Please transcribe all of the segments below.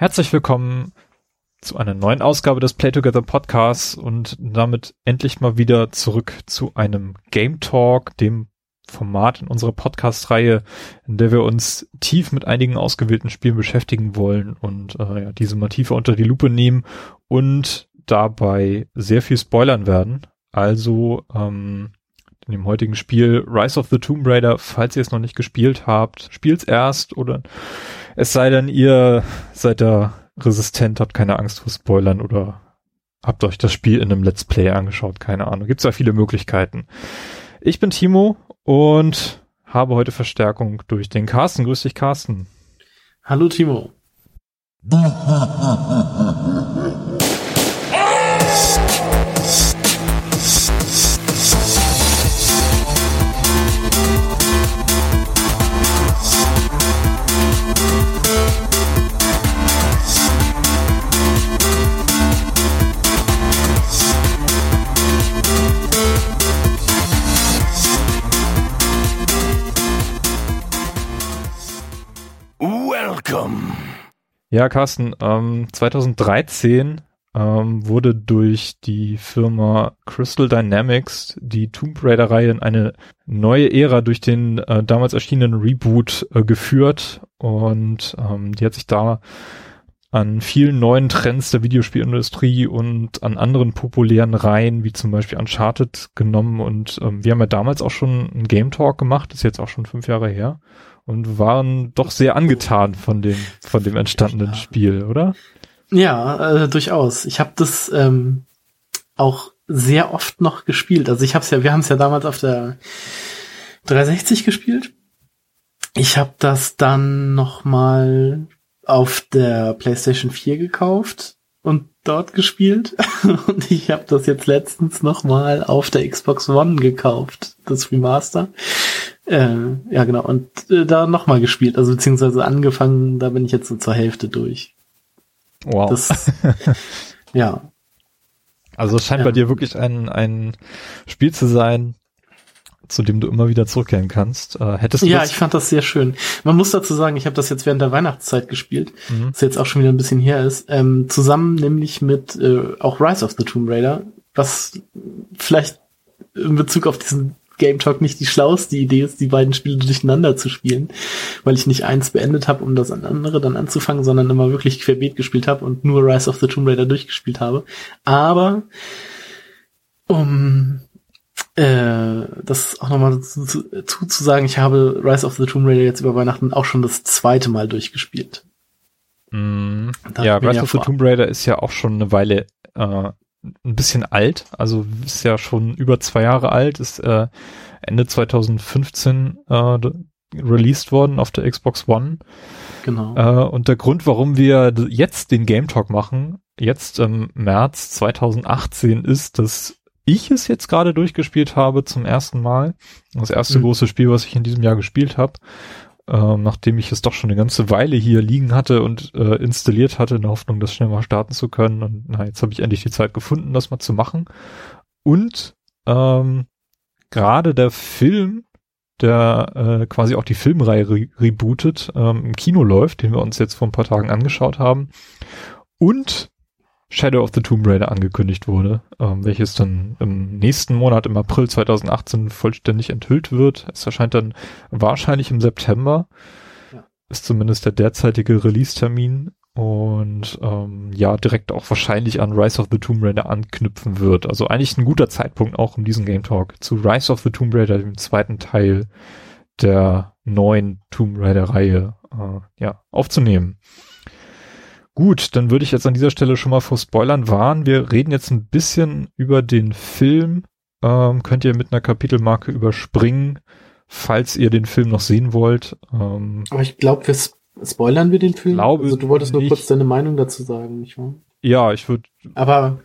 Herzlich willkommen zu einer neuen Ausgabe des Play Together Podcasts und damit endlich mal wieder zurück zu einem Game Talk, dem Format in unserer Podcast-Reihe, in der wir uns tief mit einigen ausgewählten Spielen beschäftigen wollen und äh, ja, diese mal tiefer unter die Lupe nehmen und dabei sehr viel spoilern werden. Also ähm, in dem heutigen Spiel Rise of the Tomb Raider, falls ihr es noch nicht gespielt habt, spielt's erst oder es sei denn, ihr seid da resistent, habt keine Angst vor Spoilern oder habt euch das Spiel in einem Let's Play angeschaut, keine Ahnung. Gibt's da viele Möglichkeiten. Ich bin Timo und habe heute Verstärkung durch den Carsten. Grüß dich, Carsten. Hallo, Timo. Ja, Carsten, ähm, 2013 ähm, wurde durch die Firma Crystal Dynamics die Tomb Raider-Reihe in eine neue Ära durch den äh, damals erschienenen Reboot äh, geführt. Und ähm, die hat sich da an vielen neuen Trends der Videospielindustrie und an anderen populären Reihen, wie zum Beispiel Uncharted, genommen. Und ähm, wir haben ja damals auch schon einen Game Talk gemacht, ist jetzt auch schon fünf Jahre her und waren doch sehr angetan von dem, von dem entstandenen Spiel, oder? Ja, äh, durchaus. Ich habe das ähm, auch sehr oft noch gespielt. Also ich habe es ja, wir haben es ja damals auf der 360 gespielt. Ich habe das dann noch mal auf der PlayStation 4 gekauft und dort gespielt und ich habe das jetzt letztens noch mal auf der Xbox One gekauft, das Remaster. Äh, ja, genau. Und äh, da nochmal gespielt, also beziehungsweise angefangen, da bin ich jetzt so zur Hälfte durch. Wow. Das, ja. Also es scheint ja. bei dir wirklich ein, ein Spiel zu sein, zu dem du immer wieder zurückkehren kannst. Äh, hättest du ja, ich fand das sehr schön. Man muss dazu sagen, ich habe das jetzt während der Weihnachtszeit gespielt, mhm. das jetzt auch schon wieder ein bisschen her ist, ähm, zusammen nämlich mit äh, auch Rise of the Tomb Raider, was vielleicht in Bezug auf diesen Game Talk nicht die schlauste Idee ist, die beiden Spiele durcheinander zu spielen, weil ich nicht eins beendet habe, um das andere dann anzufangen, sondern immer wirklich querbeet gespielt habe und nur Rise of the Tomb Raider durchgespielt habe. Aber um äh, das auch nochmal zu, zu, zu sagen, ich habe Rise of the Tomb Raider jetzt über Weihnachten auch schon das zweite Mal durchgespielt. Mm, ja, Rise ja of the Tomb Raider ist ja auch schon eine Weile äh, ein bisschen alt, also ist ja schon über zwei Jahre alt, ist äh, Ende 2015 äh, released worden auf der Xbox One. Genau. Äh, und der Grund, warum wir jetzt den Game Talk machen, jetzt im März 2018, ist, dass ich es jetzt gerade durchgespielt habe zum ersten Mal. Das erste mhm. große Spiel, was ich in diesem Jahr gespielt habe ähm, nachdem ich es doch schon eine ganze Weile hier liegen hatte und äh, installiert hatte, in der Hoffnung, das schnell mal starten zu können. Und na, jetzt habe ich endlich die Zeit gefunden, das mal zu machen. Und ähm, gerade der Film, der äh, quasi auch die Filmreihe re rebootet, ähm, im Kino läuft, den wir uns jetzt vor ein paar Tagen angeschaut haben. Und Shadow of the Tomb Raider angekündigt wurde, ähm, welches dann im nächsten Monat, im April 2018, vollständig enthüllt wird. Es erscheint dann wahrscheinlich im September. Ja. Ist zumindest der derzeitige Release-Termin und ähm, ja, direkt auch wahrscheinlich an Rise of the Tomb Raider anknüpfen wird. Also eigentlich ein guter Zeitpunkt auch um diesen Game Talk zu Rise of the Tomb Raider, dem zweiten Teil der neuen Tomb Raider-Reihe, äh, ja, aufzunehmen. Gut, dann würde ich jetzt an dieser Stelle schon mal vor Spoilern warnen. Wir reden jetzt ein bisschen über den Film. Ähm, könnt ihr mit einer Kapitelmarke überspringen, falls ihr den Film noch sehen wollt. Ähm, Aber ich glaube, wir spoilern wir den Film. Glaube also du wolltest nur kurz deine Meinung dazu sagen, nicht wahr? Ja, ich würde. Aber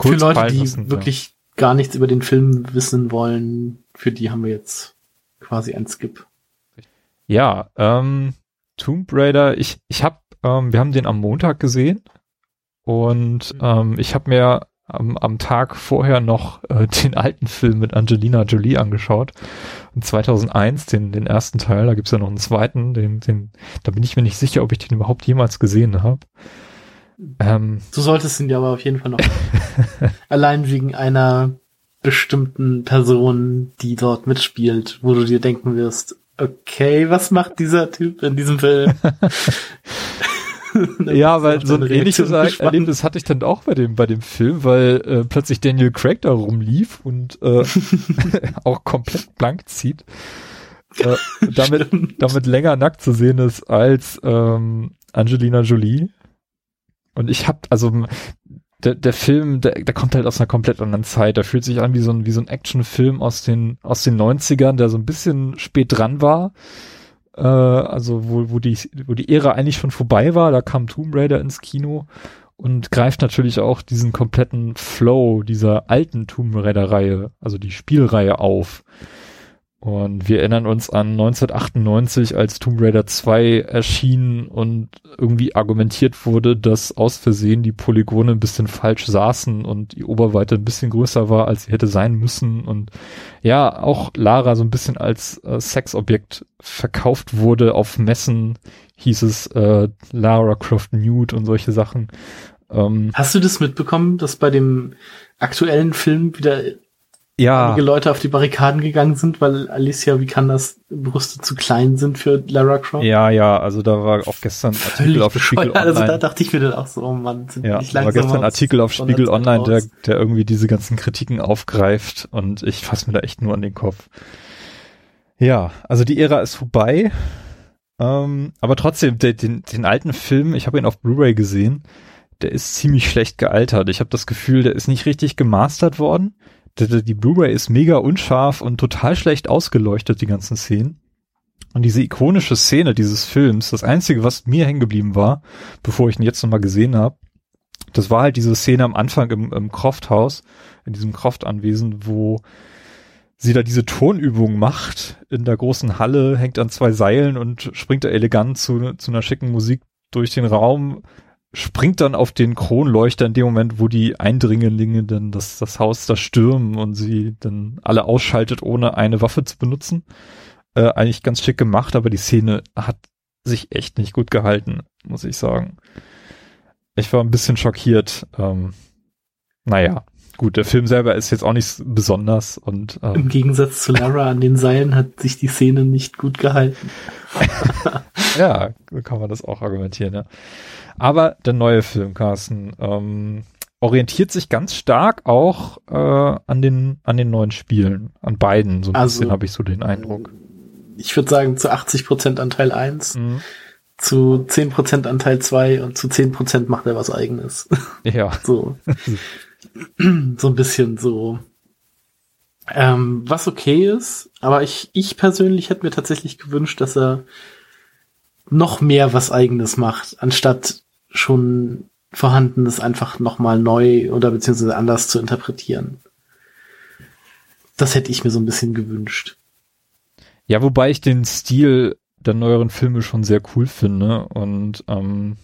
für Leute, die lassen, wirklich ja. gar nichts über den Film wissen wollen, für die haben wir jetzt quasi ein Skip. Ja, ähm, Tomb Raider, ich, ich habe ähm, wir haben den am Montag gesehen und mhm. ähm, ich habe mir am, am Tag vorher noch äh, den alten Film mit Angelina Jolie angeschaut. Und 2001, den, den ersten Teil, da gibt's ja noch einen zweiten, den, den, da bin ich mir nicht sicher, ob ich den überhaupt jemals gesehen habe. Ähm, du solltest ihn ja aber auf jeden Fall noch. allein wegen einer bestimmten Person, die dort mitspielt, wo du dir denken wirst, okay, was macht dieser Typ in diesem Film? ja, weil so ein ähnliches Erlebnis hatte ich dann auch bei dem, bei dem Film, weil äh, plötzlich Daniel Craig da rumlief und äh, auch komplett blank zieht. Äh, damit, damit länger nackt zu sehen ist als ähm, Angelina Jolie. Und ich hab, also der, der Film, der, der kommt halt aus einer komplett anderen Zeit. Der fühlt sich an wie so ein, wie so ein Actionfilm aus den, aus den 90ern, der so ein bisschen spät dran war. Äh, also wo, wo die, wo die Ära eigentlich schon vorbei war. Da kam Tomb Raider ins Kino und greift natürlich auch diesen kompletten Flow dieser alten Tomb Raider Reihe, also die Spielreihe auf. Und wir erinnern uns an 1998, als Tomb Raider 2 erschien und irgendwie argumentiert wurde, dass aus Versehen die Polygone ein bisschen falsch saßen und die Oberweite ein bisschen größer war, als sie hätte sein müssen. Und ja, auch Lara so ein bisschen als äh, Sexobjekt verkauft wurde. Auf Messen hieß es äh, Lara Croft Nude und solche Sachen. Ähm, Hast du das mitbekommen, dass bei dem aktuellen Film wieder ja. einige Leute auf die Barrikaden gegangen sind, weil Alicia wie kann das Brüste zu klein sind für Lara Croft. Ja, ja, also da war auch gestern Artikel auf Spiegel Online. Also da dachte ich mir dann auch so, oh Mann, sind ja, nicht war gestern Artikel auf Spiegel Online, der, der irgendwie diese ganzen Kritiken aufgreift und ich fasse mir da echt nur an den Kopf. Ja, also die Ära ist vorbei. Ähm, aber trotzdem, den, den, den alten Film, ich habe ihn auf Blu-ray gesehen, der ist ziemlich schlecht gealtert. Ich habe das Gefühl, der ist nicht richtig gemastert worden die, Blu-ray ist mega unscharf und total schlecht ausgeleuchtet, die ganzen Szenen. Und diese ikonische Szene dieses Films, das einzige, was mir hängen geblieben war, bevor ich ihn jetzt nochmal gesehen habe, das war halt diese Szene am Anfang im, im Croft-Haus, in diesem Croft-Anwesen, wo sie da diese Tonübung macht in der großen Halle, hängt an zwei Seilen und springt da elegant zu, zu einer schicken Musik durch den Raum, springt dann auf den Kronleuchter in dem Moment, wo die Eindringlinge dann das, das Haus da stürmen und sie dann alle ausschaltet, ohne eine Waffe zu benutzen. Äh, eigentlich ganz schick gemacht, aber die Szene hat sich echt nicht gut gehalten, muss ich sagen. Ich war ein bisschen schockiert. Ähm, naja, gut, der Film selber ist jetzt auch nicht besonders und ähm, im Gegensatz zu Lara an den Seilen hat sich die Szene nicht gut gehalten. ja, kann man das auch argumentieren, ja. Aber der neue Film, Carsten, ähm, orientiert sich ganz stark auch äh, an den an den neuen Spielen, an beiden. So ein also, bisschen habe ich so den Eindruck. Ich würde sagen zu 80 Prozent an Teil 1, mhm. zu 10 Prozent an Teil 2 und zu 10 Prozent macht er was eigenes. Ja. so. so ein bisschen so. Ähm, was okay ist, aber ich, ich persönlich hätte mir tatsächlich gewünscht, dass er noch mehr was eigenes macht, anstatt schon vorhandenes einfach nochmal neu oder beziehungsweise anders zu interpretieren. Das hätte ich mir so ein bisschen gewünscht. Ja, wobei ich den Stil der neueren Filme schon sehr cool finde und ähm,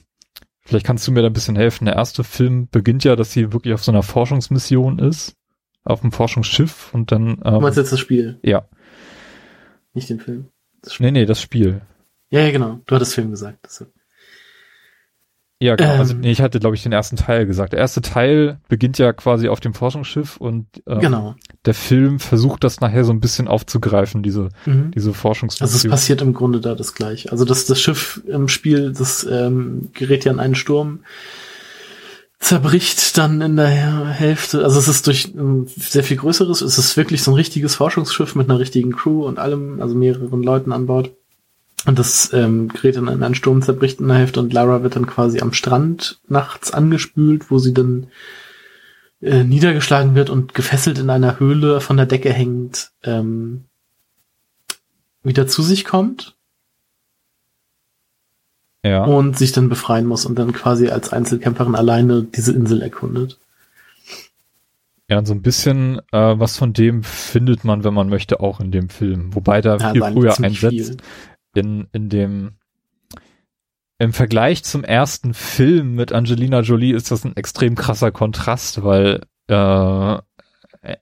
vielleicht kannst du mir da ein bisschen helfen. Der erste Film beginnt ja, dass sie wirklich auf so einer Forschungsmission ist, auf einem Forschungsschiff und dann. Ähm, du meinst jetzt das Spiel? Ja. Nicht den Film. Nee, nee, das Spiel. Ja, ja, genau. Du hattest Film gesagt. Das ja, genau. Also, ähm, also nee, ich hatte, glaube ich, den ersten Teil gesagt. Der erste Teil beginnt ja quasi auf dem Forschungsschiff und ähm, genau. der Film versucht das nachher so ein bisschen aufzugreifen, diese, mhm. diese Forschungsmission. Also es passiert im Grunde da das gleiche. Also das, das Schiff im Spiel, das ähm, gerät ja in einen Sturm, zerbricht dann in der Hälfte. Also es ist durch ein sehr viel größeres, es ist wirklich so ein richtiges Forschungsschiff mit einer richtigen Crew und allem, also mehreren Leuten an Bord. Und das ähm, gerät dann in einen Sturm, zerbricht in der Hälfte und Lara wird dann quasi am Strand nachts angespült, wo sie dann äh, niedergeschlagen wird und gefesselt in einer Höhle von der Decke hängend ähm, wieder zu sich kommt. Ja. Und sich dann befreien muss und dann quasi als Einzelkämpferin alleine diese Insel erkundet. Ja, und so ein bisschen äh, was von dem findet man, wenn man möchte, auch in dem Film. Wobei da ja, viel früher einsetzt. Viel in, in dem, im Vergleich zum ersten Film mit Angelina Jolie ist das ein extrem krasser Kontrast, weil äh,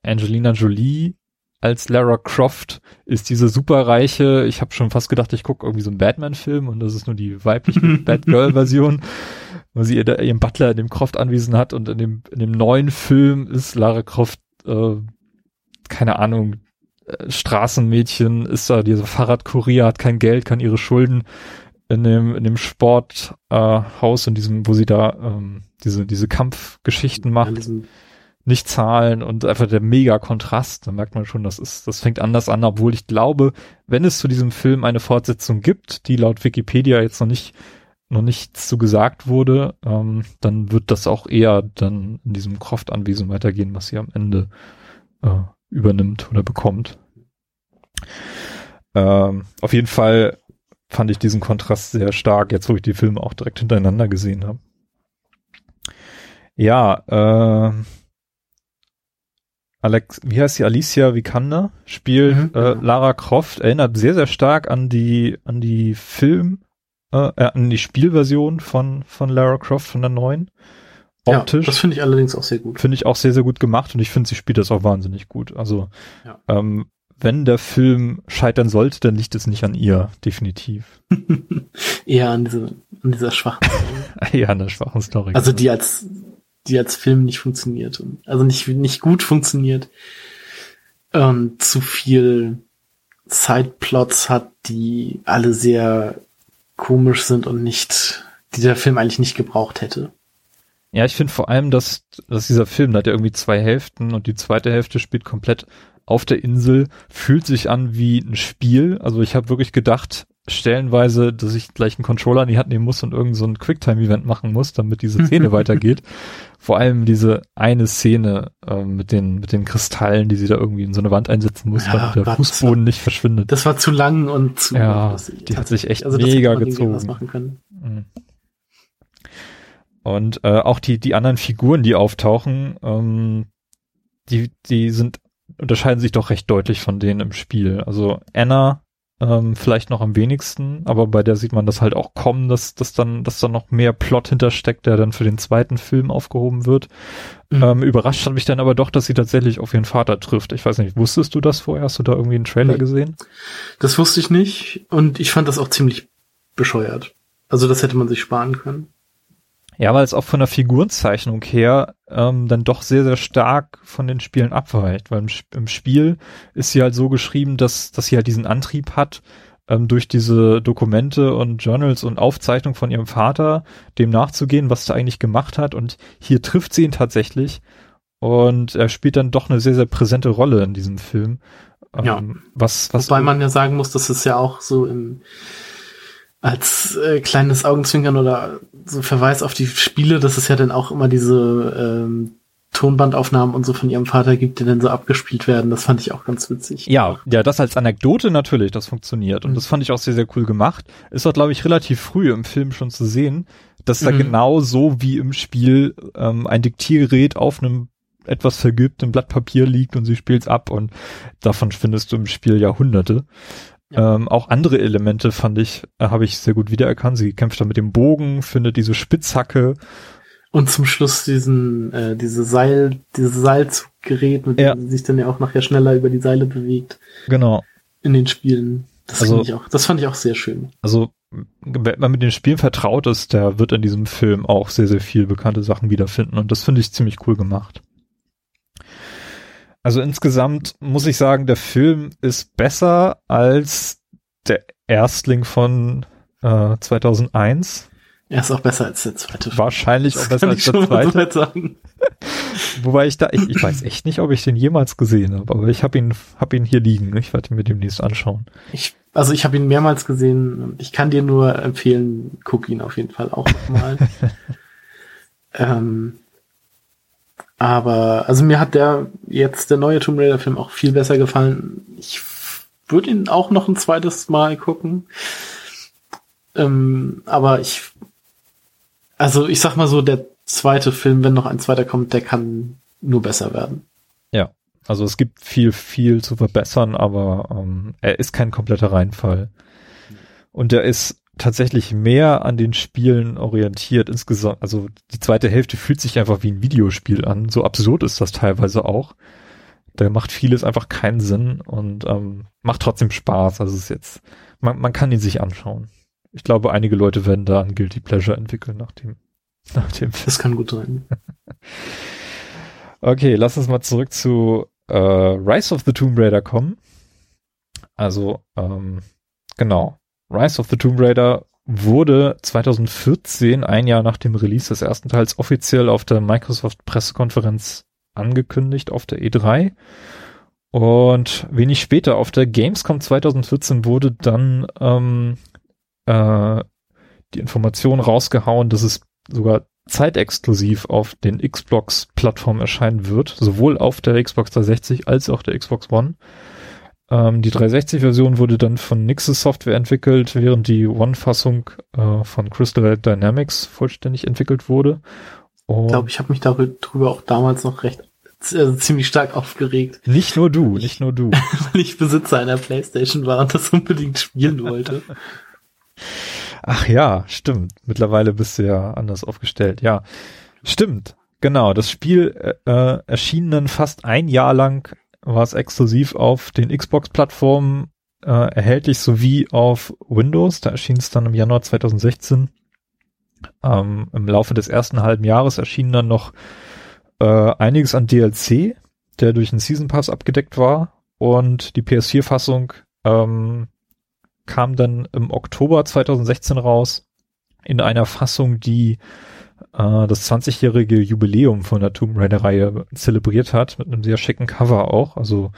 Angelina Jolie als Lara Croft ist diese superreiche, ich habe schon fast gedacht, ich gucke irgendwie so einen Batman-Film und das ist nur die weibliche Batgirl-Version, wo sie ihr, ihren Butler in dem Croft anwesend hat und in dem, in dem neuen Film ist Lara Croft, äh, keine Ahnung, Straßenmädchen, ist da dieser Fahrradkurier, hat kein Geld, kann ihre Schulden in dem, in dem Sporthaus, äh, Haus, in diesem, wo sie da ähm, diese, diese Kampfgeschichten macht nicht zahlen und einfach der mega Kontrast. Da merkt man schon, das ist, das fängt anders an, obwohl ich glaube, wenn es zu diesem Film eine Fortsetzung gibt, die laut Wikipedia jetzt noch nicht noch nichts zu gesagt wurde, ähm, dann wird das auch eher dann in diesem Croft-Anwesen weitergehen, was sie am Ende äh, übernimmt oder bekommt. Ähm, auf jeden Fall fand ich diesen Kontrast sehr stark, jetzt wo ich die Filme auch direkt hintereinander gesehen habe. Ja, äh, Alex, wie heißt sie? Alicia Vikander spielt mhm, äh, genau. Lara Croft, erinnert sehr, sehr stark an die, an die Film, äh, äh, an die Spielversion von, von Lara Croft, von der neuen. Optisch. Ja, das finde ich allerdings auch sehr gut. Finde ich auch sehr, sehr gut gemacht und ich finde, sie spielt das auch wahnsinnig gut. Also, ja. ähm, wenn der Film scheitern sollte, dann liegt es nicht an ihr, definitiv. Eher an, diese, an dieser schwachen Story. Eher an der schwachen Story. Also die als die als Film nicht funktioniert. Und, also nicht, nicht gut funktioniert. Und zu viel Sideplots hat, die alle sehr komisch sind und nicht, die der Film eigentlich nicht gebraucht hätte. Ja, ich finde vor allem, dass, dass dieser Film, da hat ja irgendwie zwei Hälften und die zweite Hälfte spielt komplett auf der Insel, fühlt sich an wie ein Spiel. Also ich habe wirklich gedacht, stellenweise, dass ich gleich einen Controller in die Hand nehmen muss und irgend so ein Quicktime-Event machen muss, damit diese Szene weitergeht. Vor allem diese eine Szene äh, mit den mit den Kristallen, die sie da irgendwie in so eine Wand einsetzen muss, ja, damit der Gott, Fußboden war, nicht verschwindet. Das war zu lang und zu. Ja, die hat sich echt also mega gezogen. Und äh, auch die die anderen Figuren, die auftauchen, ähm, die die sind unterscheiden sich doch recht deutlich von denen im Spiel. Also Anna ähm, vielleicht noch am wenigsten, aber bei der sieht man das halt auch kommen, dass, dass dann, dass dann noch mehr Plot hintersteckt, der dann für den zweiten Film aufgehoben wird. Mhm. Ähm, überrascht hat mich dann aber doch, dass sie tatsächlich auf ihren Vater trifft. Ich weiß nicht, wusstest du das vorher? Hast du da irgendwie einen Trailer nee. gesehen? Das wusste ich nicht und ich fand das auch ziemlich bescheuert. Also das hätte man sich sparen können. Ja, weil es auch von der Figurenzeichnung her ähm, dann doch sehr, sehr stark von den Spielen abweicht, weil im, im, Spiel ist sie halt so geschrieben, dass, dass sie halt diesen Antrieb hat, ähm, durch diese Dokumente und Journals und Aufzeichnungen von ihrem Vater dem nachzugehen, was er eigentlich gemacht hat. Und hier trifft sie ihn tatsächlich und er spielt dann doch eine sehr, sehr präsente Rolle in diesem Film. Ähm, ja. Was, was Wobei man ja sagen muss, dass es ja auch so im als äh, kleines Augenzwinkern oder so Verweis auf die Spiele, dass es ja dann auch immer diese ähm, Tonbandaufnahmen und so von ihrem Vater gibt, die dann so abgespielt werden. Das fand ich auch ganz witzig. Ja, ja, das als Anekdote natürlich, das funktioniert. Und mhm. das fand ich auch sehr, sehr cool gemacht. Ist auch, glaube ich, relativ früh im Film schon zu sehen, dass da mhm. genau so wie im Spiel ähm, ein Diktiergerät auf einem etwas vergilbtem Blatt Papier liegt und sie spielt's ab und davon findest du im Spiel Jahrhunderte. Ja. Ähm, auch andere Elemente fand ich, äh, habe ich sehr gut wiedererkannt. Sie kämpft da mit dem Bogen, findet diese Spitzhacke. Und zum Schluss diesen, äh, diese Seil, dieses Seilzuggerät, mit ja. dem sie sich dann ja auch nachher schneller über die Seile bewegt. Genau. In den Spielen. Das also, fand ich auch, das fand ich auch sehr schön. Also, wenn man mit den Spielen vertraut ist, der wird in diesem Film auch sehr, sehr viel bekannte Sachen wiederfinden. Und das finde ich ziemlich cool gemacht. Also insgesamt muss ich sagen, der Film ist besser als der Erstling von äh, 2001. Er ist auch besser als der zweite. Wahrscheinlich das auch besser als der zweite. sagen. Wobei ich da, ich, ich weiß echt nicht, ob ich den jemals gesehen habe, aber ich habe ihn, hab ihn hier liegen. Ich werde ihn mir demnächst anschauen. Ich, also ich habe ihn mehrmals gesehen. Ich kann dir nur empfehlen, guck ihn auf jeden Fall auch nochmal. ähm, aber, also mir hat der jetzt der neue Tomb Raider Film auch viel besser gefallen. Ich würde ihn auch noch ein zweites Mal gucken. Ähm, aber ich, also ich sag mal so, der zweite Film, wenn noch ein zweiter kommt, der kann nur besser werden. Ja, also es gibt viel, viel zu verbessern, aber ähm, er ist kein kompletter Reinfall. Und er ist tatsächlich mehr an den Spielen orientiert insgesamt. Also die zweite Hälfte fühlt sich einfach wie ein Videospiel an. So absurd ist das teilweise auch. Da macht vieles einfach keinen Sinn und ähm, macht trotzdem Spaß. Also es ist jetzt, man, man kann ihn sich anschauen. Ich glaube, einige Leute werden da ein Guilty Pleasure entwickeln nach dem, nach dem Das kann gut sein. okay, lass uns mal zurück zu äh, Rise of the Tomb Raider kommen. Also, ähm, genau. Rise of the Tomb Raider wurde 2014, ein Jahr nach dem Release des ersten Teils, offiziell auf der Microsoft Pressekonferenz angekündigt auf der E3. Und wenig später auf der Gamescom 2014 wurde dann ähm, äh, die Information rausgehauen, dass es sogar zeitexklusiv auf den Xbox-Plattformen erscheinen wird, sowohl auf der Xbox 360 als auch der Xbox One. Ähm, die 360-Version wurde dann von Nixes Software entwickelt, während die One-Fassung äh, von Crystal Dynamics vollständig entwickelt wurde. Und ich glaube, ich habe mich darüber auch damals noch recht also ziemlich stark aufgeregt. Nicht nur du, nicht nur du. Weil ich Besitzer einer Playstation war und das unbedingt spielen wollte. Ach ja, stimmt. Mittlerweile bist du ja anders aufgestellt. Ja, stimmt. Genau. Das Spiel äh, äh erschien dann fast ein Jahr lang, war es exklusiv auf den Xbox-Plattformen äh, erhältlich sowie auf Windows. Da erschien es dann im Januar 2016. Ähm, Im Laufe des ersten halben Jahres erschien dann noch äh, einiges an DLC, der durch den Season Pass abgedeckt war. Und die PS4-Fassung ähm, kam dann im Oktober 2016 raus in einer Fassung, die äh, das 20-jährige Jubiläum von der Tomb Raider-Reihe zelebriert hat, mit einem sehr schicken Cover auch. Also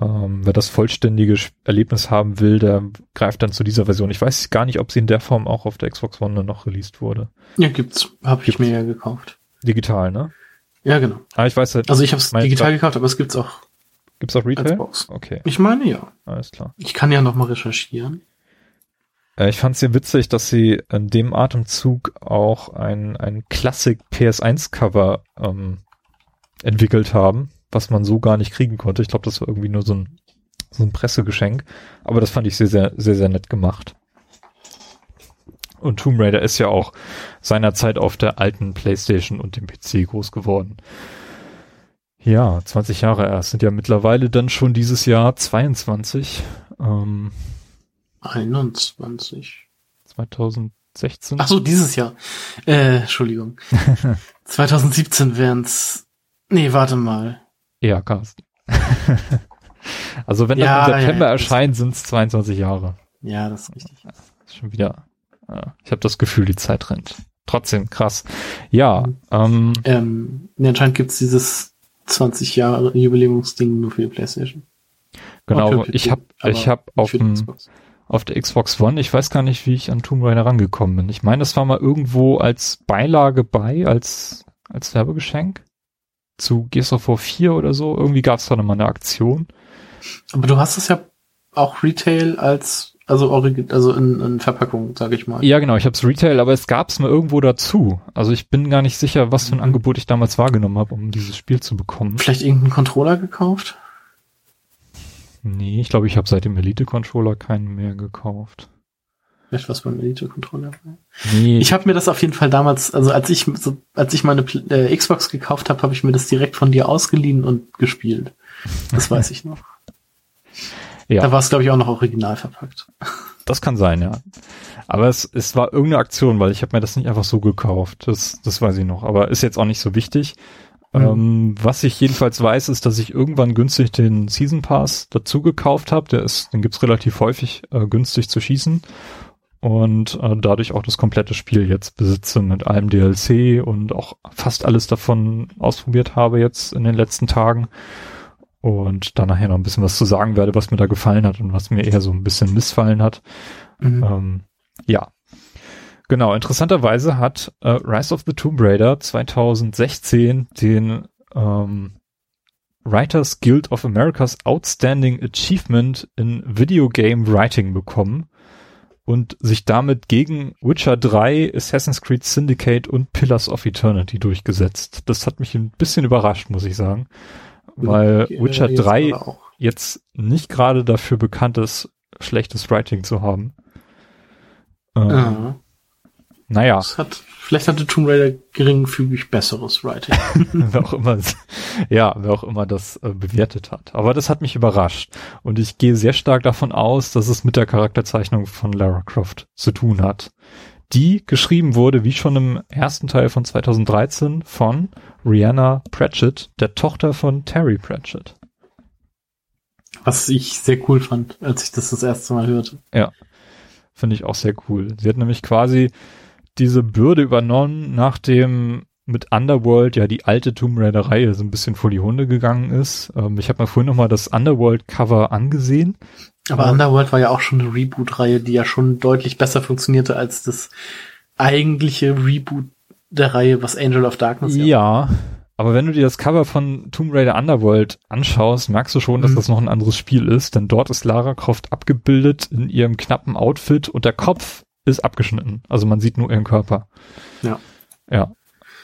ähm, wer das vollständige Erlebnis haben will, der greift dann zu dieser Version. Ich weiß gar nicht, ob sie in der Form auch auf der Xbox One noch released wurde. Ja, gibt's. Hab ich mir ja gekauft. Digital, ne? Ja, genau. Ah, ich weiß halt. Also ich habe es digital gekauft, aber es gibt's auch. Gibt's auch Retail? Okay. Ich meine ja. Alles klar. Ich kann ja noch mal recherchieren. Äh, ich fand es sehr witzig, dass sie in dem Atemzug auch ein, ein Classic PS1 Cover ähm, entwickelt haben, was man so gar nicht kriegen konnte. Ich glaube, das war irgendwie nur so ein, so ein Pressegeschenk. Aber das fand ich sehr, sehr, sehr, sehr nett gemacht. Und Tomb Raider ist ja auch seinerzeit auf der alten PlayStation und dem PC groß geworden. Ja, 20 Jahre erst. Sind ja mittlerweile dann schon dieses Jahr 22. Ähm, 21. 2016. Ach so, dieses Jahr. Äh, Entschuldigung. 2017 wären's. Nee, warte mal. Ja, Carsten. also wenn ja, das im September ja, ja, erscheint, sind's 22 Jahre. Ja, das ist richtig. Ist schon wieder ich habe das Gefühl, die Zeit rennt. Trotzdem krass. Ja. Mhm. Ähm, ähm, anscheinend gibt's dieses 20 Jahre Jubiläumsding nur für die PlayStation. Genau. Ich habe ich habe auf dem auf der Xbox One, ich weiß gar nicht, wie ich an Tomb Raider rangekommen bin. Ich meine, das war mal irgendwo als Beilage bei, als als Werbegeschenk zu Gears of War 4 oder so. Irgendwie gab es da nochmal eine Aktion. Aber du hast es ja auch Retail als also, also in, in Verpackung, sage ich mal. Ja, genau, ich habe es Retail, aber es gab es mal irgendwo dazu. Also ich bin gar nicht sicher, was für ein mhm. Angebot ich damals wahrgenommen habe, um dieses Spiel zu bekommen. Vielleicht irgendeinen Controller gekauft? Nee, ich glaube, ich habe seit dem Elite-Controller keinen mehr gekauft. Vielleicht was beim Elite-Controller Nee. Ich habe mir das auf jeden Fall damals, also als ich so, als ich meine äh, Xbox gekauft habe, habe ich mir das direkt von dir ausgeliehen und gespielt. Das weiß ich noch. Ja. Da war es, glaube ich, auch noch original verpackt. Das kann sein, ja. Aber es, es war irgendeine Aktion, weil ich habe mir das nicht einfach so gekauft. Das, das weiß ich noch. Aber ist jetzt auch nicht so wichtig. Mhm. Ähm, was ich jedenfalls weiß, ist, dass ich irgendwann günstig den Season Pass dazu gekauft habe. Der ist, den gibt's relativ häufig äh, günstig zu schießen. Und äh, dadurch auch das komplette Spiel jetzt besitze mit allem DLC und auch fast alles davon ausprobiert habe jetzt in den letzten Tagen und da nachher noch ein bisschen was zu sagen werde, was mir da gefallen hat und was mir eher so ein bisschen missfallen hat. Mhm. Ähm, ja. Genau, interessanterweise hat äh, Rise of the Tomb Raider 2016 den ähm, Writers Guild of America's Outstanding Achievement in Video Game Writing bekommen und sich damit gegen Witcher 3, Assassin's Creed Syndicate und Pillars of Eternity durchgesetzt. Das hat mich ein bisschen überrascht, muss ich sagen weil äh, Witcher 3 jetzt nicht gerade dafür bekannt ist, schlechtes Writing zu haben. Ähm. Naja. Das hat Vielleicht hatte Tomb Raider geringfügig besseres Writing. wer auch immer, ja, wer auch immer das äh, bewertet hat. Aber das hat mich überrascht. Und ich gehe sehr stark davon aus, dass es mit der Charakterzeichnung von Lara Croft zu tun hat. Die geschrieben wurde, wie schon im ersten Teil von 2013, von Rihanna Pratchett, der Tochter von Terry Pratchett. Was ich sehr cool fand, als ich das das erste Mal hörte. Ja, finde ich auch sehr cool. Sie hat nämlich quasi diese Bürde übernommen, nachdem mit Underworld ja die alte Tomb Raider Reihe so ein bisschen vor die Hunde gegangen ist. Ähm, ich habe mir vorhin noch mal das Underworld Cover angesehen. Aber ähm, Underworld war ja auch schon eine Reboot-Reihe, die ja schon deutlich besser funktionierte als das eigentliche Reboot der Reihe, was Angel of Darkness ja. Ja, aber wenn du dir das Cover von Tomb Raider Underworld anschaust, merkst du schon, dass mhm. das noch ein anderes Spiel ist, denn dort ist Lara Croft abgebildet in ihrem knappen Outfit und der Kopf ist abgeschnitten. Also man sieht nur ihren Körper. Ja. Ja.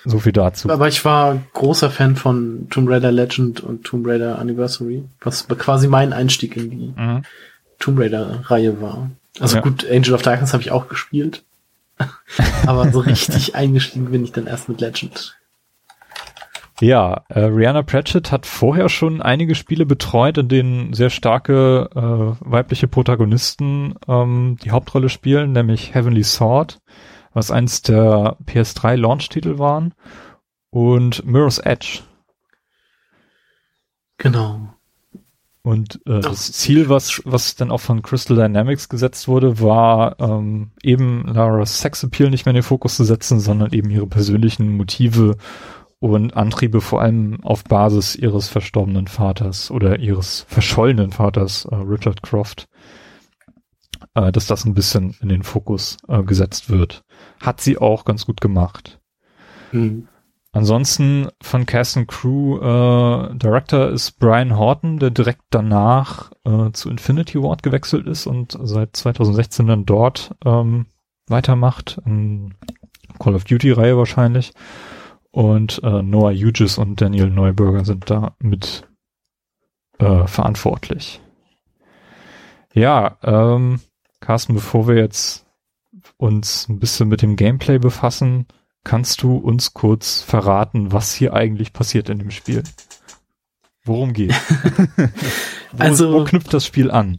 So viel dazu. Aber ich war großer Fan von Tomb Raider Legend und Tomb Raider Anniversary, was quasi mein Einstieg in die mhm. Tomb Raider Reihe war. Also ja. gut, Angel of Darkness habe ich auch gespielt. Aber so richtig eingestiegen bin ich dann erst mit Legend. Ja, äh, Rihanna Pratchett hat vorher schon einige Spiele betreut, in denen sehr starke äh, weibliche Protagonisten ähm, die Hauptrolle spielen, nämlich Heavenly Sword, was eins der PS3 Launch-Titel waren, und Mirror's Edge. Genau. Und äh, das Ziel, was, was dann auch von Crystal Dynamics gesetzt wurde, war ähm, eben Lara's Sexappeal nicht mehr in den Fokus zu setzen, sondern eben ihre persönlichen Motive und Antriebe vor allem auf Basis ihres verstorbenen Vaters oder ihres verschollenen Vaters, äh, Richard Croft, äh, dass das ein bisschen in den Fokus äh, gesetzt wird. Hat sie auch ganz gut gemacht. Mhm. Ansonsten von Cast and Crew äh, Director ist Brian Horton, der direkt danach äh, zu Infinity Ward gewechselt ist und seit 2016 dann dort ähm, weitermacht. In Call of Duty Reihe wahrscheinlich. Und äh, Noah Hughes und Daniel Neuberger sind da mit äh, verantwortlich. Ja, ähm, Carsten, bevor wir jetzt uns ein bisschen mit dem Gameplay befassen, kannst du uns kurz verraten, was hier eigentlich passiert in dem Spiel? Worum geht? wo, also, wo knüpft das Spiel an?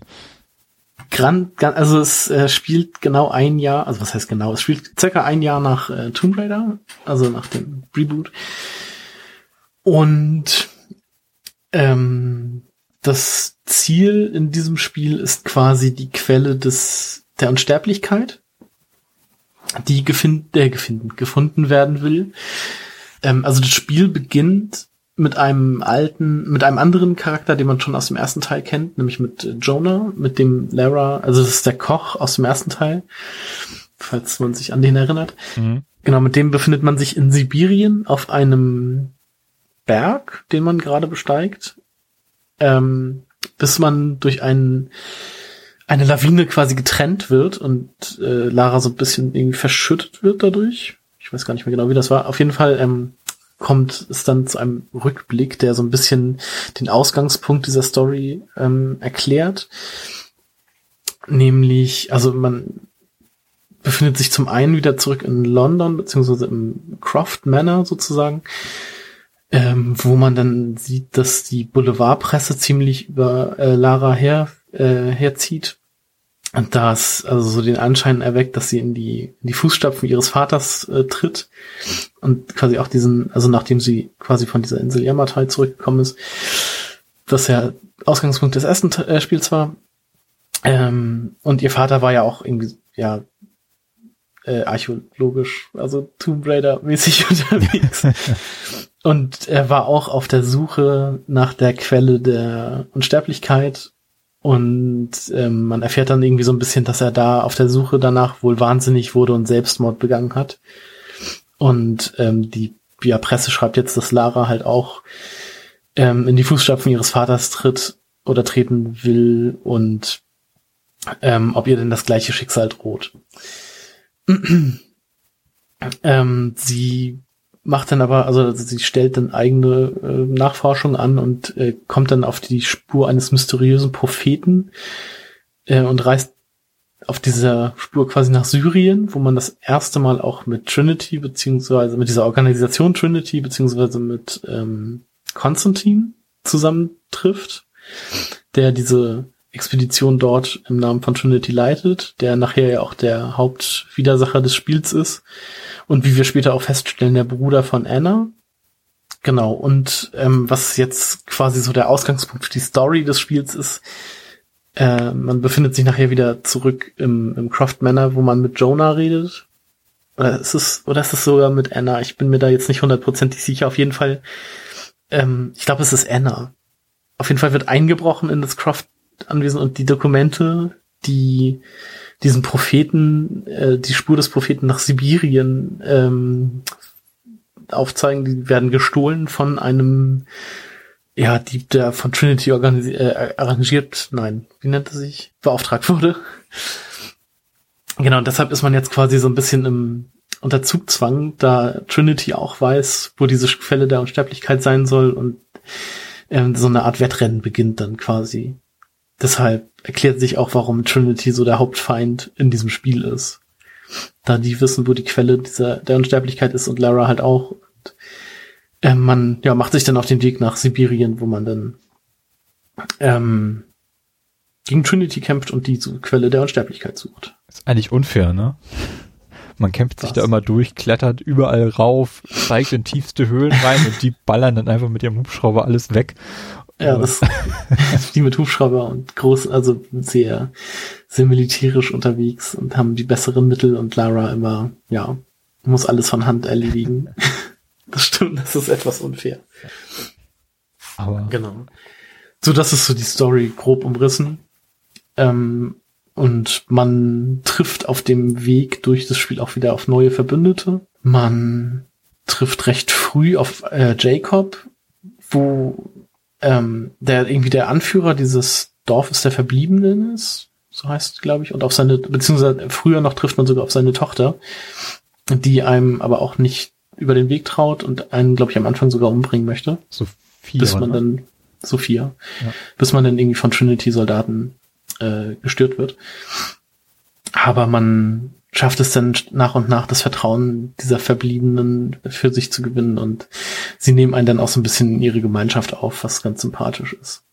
Grand, also es äh, spielt genau ein Jahr, also was heißt genau, es spielt circa ein Jahr nach äh, Tomb Raider, also nach dem Reboot. Und ähm, das Ziel in diesem Spiel ist quasi die Quelle des der Unsterblichkeit, die gefind, äh, gefunden, gefunden werden will. Ähm, also das Spiel beginnt mit einem alten, mit einem anderen Charakter, den man schon aus dem ersten Teil kennt, nämlich mit Jonah, mit dem Lara, also das ist der Koch aus dem ersten Teil, falls man sich an den erinnert. Mhm. Genau, mit dem befindet man sich in Sibirien auf einem Berg, den man gerade besteigt, ähm, bis man durch einen eine Lawine quasi getrennt wird und äh, Lara so ein bisschen irgendwie verschüttet wird dadurch. Ich weiß gar nicht mehr genau, wie das war. Auf jeden Fall ähm, kommt es dann zu einem Rückblick, der so ein bisschen den Ausgangspunkt dieser Story ähm, erklärt. Nämlich, also man befindet sich zum einen wieder zurück in London, beziehungsweise im Croft Manor sozusagen, ähm, wo man dann sieht, dass die Boulevardpresse ziemlich über äh, Lara her, äh, herzieht das also so den Anschein erweckt, dass sie in die, in die Fußstapfen ihres Vaters äh, tritt und quasi auch diesen, also nachdem sie quasi von dieser Insel Yamatai zurückgekommen ist, dass ja Ausgangspunkt des ersten äh, Spiels war. Ähm, und ihr Vater war ja auch irgendwie, ja, äh, archäologisch, also Tomb Raider mäßig unterwegs. und er war auch auf der Suche nach der Quelle der Unsterblichkeit und ähm, man erfährt dann irgendwie so ein bisschen, dass er da auf der Suche danach wohl wahnsinnig wurde und Selbstmord begangen hat. Und ähm, die ja, Presse schreibt jetzt, dass Lara halt auch ähm, in die Fußstapfen ihres Vaters tritt oder treten will und ähm, ob ihr denn das gleiche Schicksal droht. ähm, sie macht dann aber, also sie stellt dann eigene äh, Nachforschung an und äh, kommt dann auf die Spur eines mysteriösen Propheten äh, und reist auf dieser Spur quasi nach Syrien, wo man das erste Mal auch mit Trinity beziehungsweise mit dieser Organisation Trinity beziehungsweise mit ähm, Konstantin zusammentrifft, der diese Expedition dort im Namen von Trinity leitet, der nachher ja auch der Hauptwidersacher des Spiels ist und wie wir später auch feststellen, der Bruder von Anna. Genau, und ähm, was jetzt quasi so der Ausgangspunkt für die Story des Spiels ist, äh, man befindet sich nachher wieder zurück im, im Croft Manor, wo man mit Jonah redet. Oder ist es, oder ist es sogar mit Anna? Ich bin mir da jetzt nicht hundertprozentig sicher. Auf jeden Fall, ähm, ich glaube, es ist Anna. Auf jeden Fall wird eingebrochen in das Croft-Anwesen und die Dokumente, die diesen Propheten, äh, die Spur des Propheten nach Sibirien ähm, aufzeigen, die werden gestohlen von einem ja, die der von Trinity äh, arrangiert, nein, wie nennt er sich, beauftragt wurde. Genau, und deshalb ist man jetzt quasi so ein bisschen im unter Zugzwang, da Trinity auch weiß, wo diese Quelle der Unsterblichkeit sein soll und ähm, so eine Art Wettrennen beginnt dann quasi. Deshalb erklärt sich auch, warum Trinity so der Hauptfeind in diesem Spiel ist. Da die wissen, wo die Quelle dieser der Unsterblichkeit ist und Lara halt auch ähm, man ja, macht sich dann auf den Weg nach Sibirien, wo man dann ähm, gegen Trinity kämpft und die Quelle der Unsterblichkeit sucht. Ist eigentlich unfair, ne? Man kämpft Was? sich da immer durch, klettert überall rauf, steigt in tiefste Höhlen rein und die ballern dann einfach mit ihrem Hubschrauber alles weg. Ja, das, die mit Hubschrauber und groß, also sehr, sehr militärisch unterwegs und haben die besseren Mittel und Lara immer, ja, muss alles von Hand erledigen. Das stimmt, das ist etwas unfair. Aber. Genau. So, das ist so die Story grob umrissen. Ähm, und man trifft auf dem Weg durch das Spiel auch wieder auf neue Verbündete. Man trifft recht früh auf äh, Jacob, wo ähm, der irgendwie der Anführer dieses Dorfes der Verbliebenen ist, so heißt glaube ich, und auf seine, beziehungsweise früher noch trifft man sogar auf seine Tochter, die einem aber auch nicht über den Weg traut und einen, glaube ich, am Anfang sogar umbringen möchte. Sophia. Bis man dann, Sophia, ja. bis man dann irgendwie von Trinity-Soldaten äh, gestört wird. Aber man schafft es dann nach und nach das Vertrauen dieser Verbliebenen für sich zu gewinnen und sie nehmen einen dann auch so ein bisschen in ihre Gemeinschaft auf, was ganz sympathisch ist.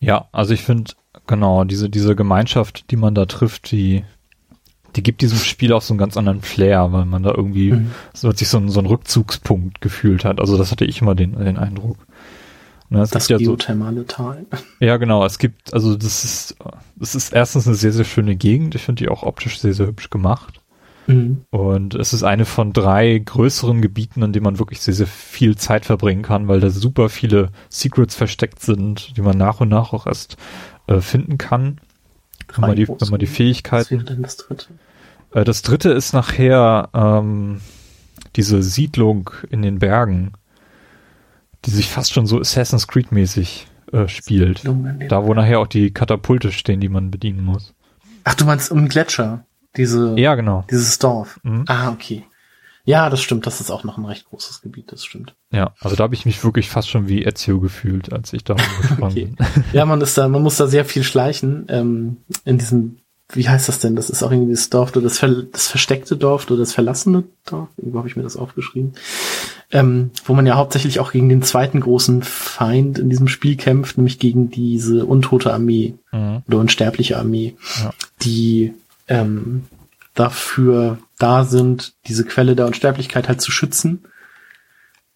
Ja, also ich finde, genau, diese, diese Gemeinschaft, die man da trifft, die, die gibt diesem Spiel auch so einen ganz anderen Flair, weil man da irgendwie mhm. so, sich so, so einen Rückzugspunkt gefühlt hat. Also das hatte ich immer den, den Eindruck. Ne, das geothermale ja so, Tal. Ja, genau. Es gibt, also das ist, das ist erstens eine sehr, sehr schöne Gegend. Ich finde die auch optisch sehr, sehr hübsch gemacht. Mhm. Und es ist eine von drei größeren Gebieten, an denen man wirklich sehr, sehr viel Zeit verbringen kann, weil da super viele Secrets versteckt sind, die man nach und nach auch erst äh, finden kann. Wenn man, die, wenn man die Fähigkeiten. Was wäre denn das dritte? Äh, das dritte ist nachher ähm, diese Siedlung in den Bergen, die sich fast schon so Assassin's Creed mäßig äh, spielt. Da, wo nachher auch die Katapulte stehen, die man bedienen muss. Ach, du meinst um Gletscher? Diese, ja, genau. Dieses Dorf. Mhm. Ah, okay. Ja, das stimmt. Das ist auch noch ein recht großes Gebiet. Das stimmt. Ja, also da habe ich mich wirklich fast schon wie Ezio gefühlt, als ich da rumgesprungen okay. bin. Ja, man ist da, man muss da sehr viel schleichen ähm, in diesem wie heißt das denn? Das ist auch irgendwie das Dorf oder das, ver das versteckte Dorf oder das verlassene Dorf. Irgendwo habe ich mir das aufgeschrieben. Ähm, wo man ja hauptsächlich auch gegen den zweiten großen Feind in diesem Spiel kämpft, nämlich gegen diese untote Armee mhm. oder unsterbliche Armee, ja. die ähm, dafür da sind, diese Quelle der Unsterblichkeit halt zu schützen